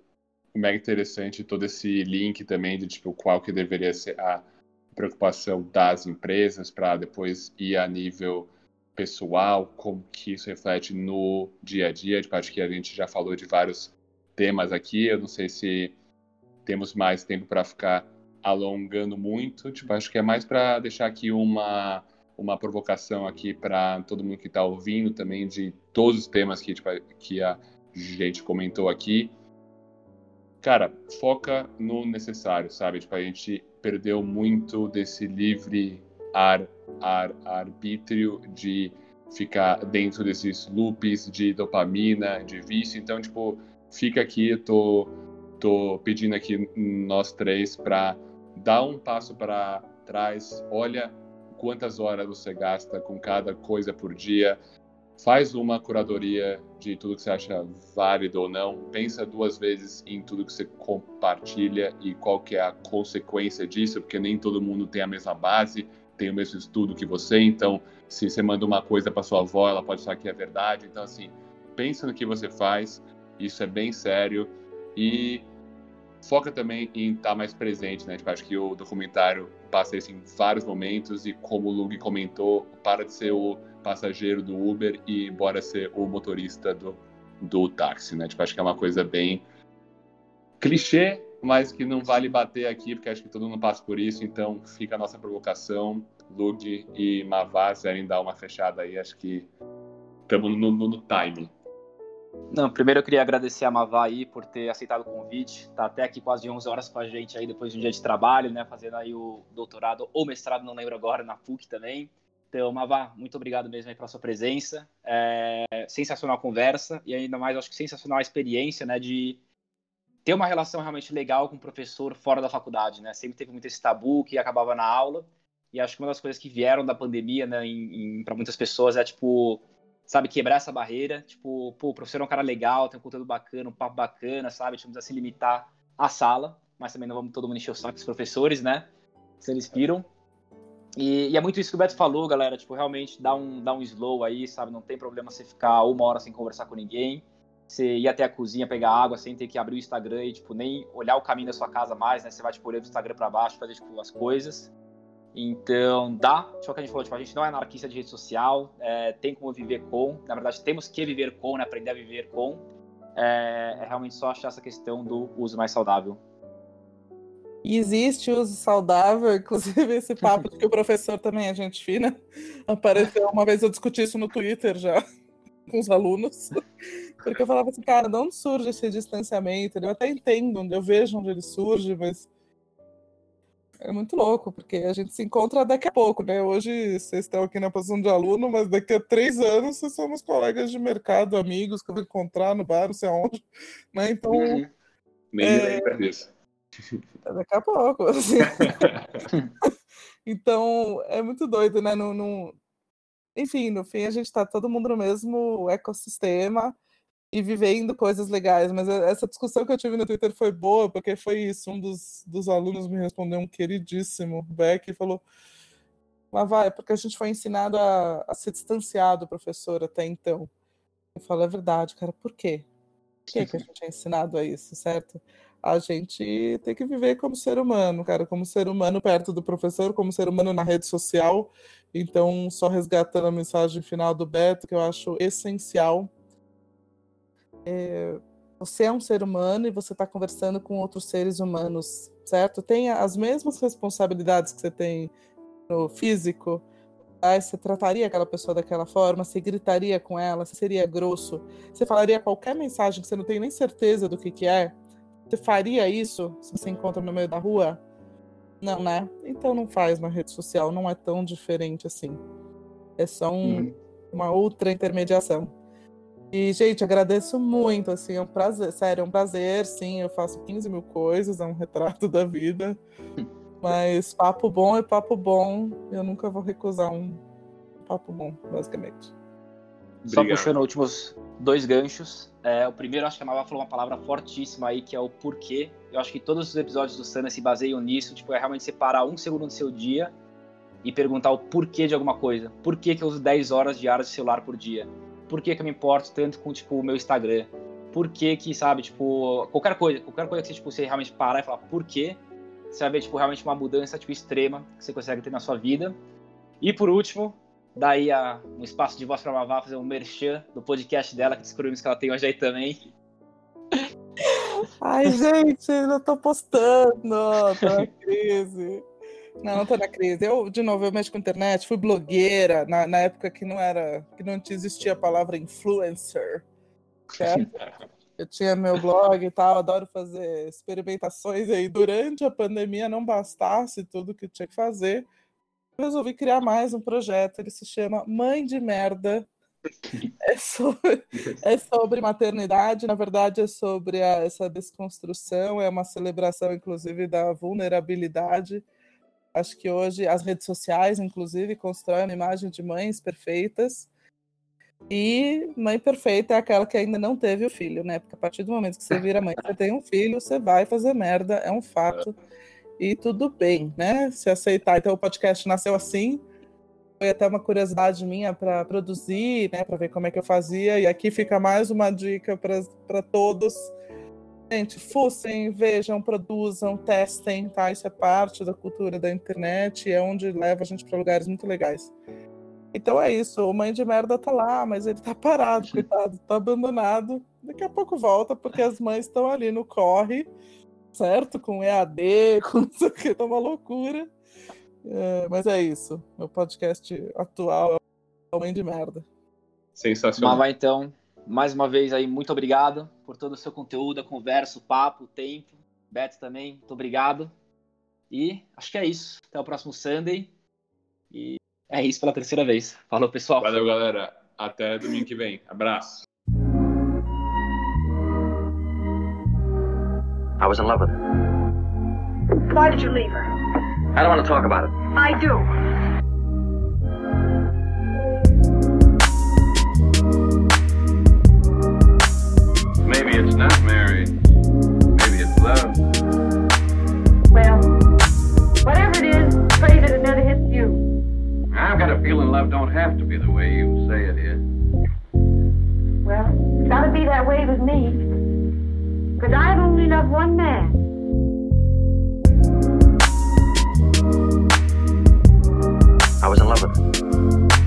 mega interessante todo esse link também de tipo qual que deveria ser a preocupação das empresas para depois ir a nível pessoal, como que isso reflete no dia a dia. Tipo, acho que a gente já falou de vários temas aqui. Eu não sei se temos mais tempo para ficar alongando muito. Tipo, acho que é mais para deixar aqui uma uma provocação aqui para todo mundo que está ouvindo também de todos os temas que, tipo, que a gente comentou aqui. Cara, foca no necessário, sabe? Tipo, a gente perdeu muito desse livre ar, ar, arbítrio de ficar dentro desses loops de dopamina, de vício. Então, tipo, fica aqui, eu tô, tô pedindo aqui nós três para dá um passo para trás, olha quantas horas você gasta com cada coisa por dia, faz uma curadoria de tudo que você acha válido ou não, pensa duas vezes em tudo que você compartilha e qual que é a consequência disso, porque nem todo mundo tem a mesma base, tem o mesmo estudo que você, então se você manda uma coisa para sua avó, ela pode achar que é verdade, então assim, pensa no que você faz, isso é bem sério e foca também em estar tá mais presente, né? Tipo, acho que o documentário passa isso em vários momentos e como o Lug comentou, para de ser o passageiro do Uber e bora ser o motorista do, do táxi, né? Tipo, acho que é uma coisa bem clichê, mas que não vale bater aqui, porque acho que todo mundo passa por isso, então fica a nossa provocação. Lug e Mavá querem dar uma fechada aí, acho que estamos no, no, no time. Não, primeiro eu queria agradecer a Mavá aí por ter aceitado o convite. Tá até aqui quase 11 horas com a gente aí depois de um dia de trabalho, né, fazendo aí o doutorado ou mestrado, não lembro agora, na PUC também. Então, Mavá, muito obrigado mesmo aí pela sua presença. É, sensacional conversa e ainda mais acho que sensacional a experiência, né, de ter uma relação realmente legal com o professor fora da faculdade, né? Sempre teve muito esse tabu que acabava na aula. E acho que uma das coisas que vieram da pandemia, né, para muitas pessoas é tipo sabe, quebrar essa barreira. Tipo, pô, o professor é um cara legal, tem um conteúdo bacana, um papo bacana, sabe? A não precisa se limitar à sala, mas também não vamos todo mundo encher o saco dos professores, né? Se eles piram. E, e, é muito isso que o Beto falou, galera. Tipo, realmente dá um, dá um slow aí, sabe? Não tem problema você ficar uma hora sem conversar com ninguém. Você ir até a cozinha pegar água sem ter que abrir o Instagram e, tipo, nem olhar o caminho da sua casa mais, né? Você vai, tipo, olhando o Instagram para baixo, fazer, tipo, as coisas. Então, dá. Só que a gente falou, tipo, a gente não é anarquista de rede social, é, tem como viver com. Na verdade, temos que viver com, né, aprender a viver com. É, é, realmente só achar essa questão do uso mais saudável. E existe uso saudável, inclusive esse papo de que o professor também é gente fina. Apareceu uma vez, eu discuti isso no Twitter já com os alunos. Porque eu falava assim, cara, de onde surge esse distanciamento? Eu até entendo, eu vejo onde ele surge, mas é muito louco, porque a gente se encontra daqui a pouco, né? Hoje vocês estão aqui na posição de aluno, mas daqui a três anos vocês somos colegas de mercado, amigos que eu vou encontrar no bar, não sei aonde. Né? Então. Uhum. Nem é... lembra disso. Daqui a pouco. Assim. então, é muito doido, né? No, no... Enfim, no fim, a gente está todo mundo no mesmo ecossistema e vivendo coisas legais. Mas essa discussão que eu tive no Twitter foi boa, porque foi isso. Um dos, dos alunos me respondeu, um queridíssimo Beck, e falou: Mas vai, é porque a gente foi ensinado a, a ser distanciado, professor, até então. Eu falo, é verdade, cara, por quê? que, é que a gente é ensinado a isso, certo? A gente tem que viver como ser humano, cara, como ser humano perto do professor, como ser humano na rede social. Então, só resgatando a mensagem final do Beto, que eu acho essencial. É, você é um ser humano e você está conversando com outros seres humanos, certo? Tenha as mesmas responsabilidades que você tem no físico. Tá? Você trataria aquela pessoa daquela forma? Você gritaria com ela? Você seria grosso? Você falaria qualquer mensagem que você não tem nem certeza do que, que é? Você faria isso se você encontra no meio da rua? Não, né? Então não faz na rede social, não é tão diferente assim. É só um, hum. uma outra intermediação. E, gente, agradeço muito, assim, é um prazer, sério, é um prazer, sim, eu faço 15 mil coisas, é um retrato da vida, mas papo bom é papo bom, eu nunca vou recusar um papo bom, basicamente. Só puxando últimos dois ganchos, é, o primeiro, acho que a Mava falou uma palavra fortíssima aí, que é o porquê, eu acho que todos os episódios do Sana se baseiam nisso, tipo, é realmente separar um segundo do seu dia e perguntar o porquê de alguma coisa, por que que eu uso 10 horas diárias de celular por dia, por que, que eu me importo tanto com, tipo, o meu Instagram? Por que que, sabe, tipo, qualquer coisa, qualquer coisa que você, tipo, você realmente parar e falar por quê, você vai ver, tipo, realmente uma mudança, tipo, extrema que você consegue ter na sua vida. E, por último, daí a, um espaço de voz para Mavá fazer um merchan do podcast dela, que descobrimos que ela tem hoje aí também. Ai, gente, eu tô postando, tô na crise. Não, não tô na crise. Eu, de novo, eu mexo com internet, fui blogueira na, na época que não era, que não existia a palavra influencer. Certo? Eu tinha meu blog e tal, adoro fazer experimentações aí. Durante a pandemia não bastasse tudo que tinha que fazer, resolvi criar mais um projeto. Ele se chama Mãe de Merda. É sobre, é sobre maternidade, na verdade é sobre a, essa desconstrução, é uma celebração, inclusive, da vulnerabilidade Acho que hoje as redes sociais, inclusive, constroem uma imagem de mães perfeitas. E mãe perfeita é aquela que ainda não teve o filho, né? Porque a partir do momento que você vira mãe, você tem um filho, você vai fazer merda, é um fato. E tudo bem, né? Se aceitar. Então o podcast nasceu assim. Foi até uma curiosidade minha para produzir, né? Para ver como é que eu fazia. E aqui fica mais uma dica para todos Gente, fussem, vejam, produzam, testem, tá? Isso é parte da cultura da internet, é onde leva a gente para lugares muito legais. Então é isso, o mãe de merda tá lá, mas ele tá parado, coitado, tá abandonado. Daqui a pouco volta, porque as mães estão ali no corre, certo? Com EAD, com não sei o que, tá uma loucura. É, mas é isso, meu podcast atual é o Mãe de Merda. Sensacional. Mas vai então, mais uma vez aí, muito obrigado por todo o seu conteúdo, a conversa, o papo, o tempo. Beto também, muito obrigado. E acho que é isso. Até o próximo Sunday. E é isso pela terceira vez. Falou, pessoal. Valeu, galera. Até domingo que vem. Abraço. I was in love with her. Why did you leave her? I don't want to talk about it. I do. Maybe it's not married. Maybe it's love. Well, whatever it is, pray that it never hits you. I've got a feeling love don't have to be the way you say it is. Well, it's gotta be that way with me. Because I've only loved one man. I was in love with him.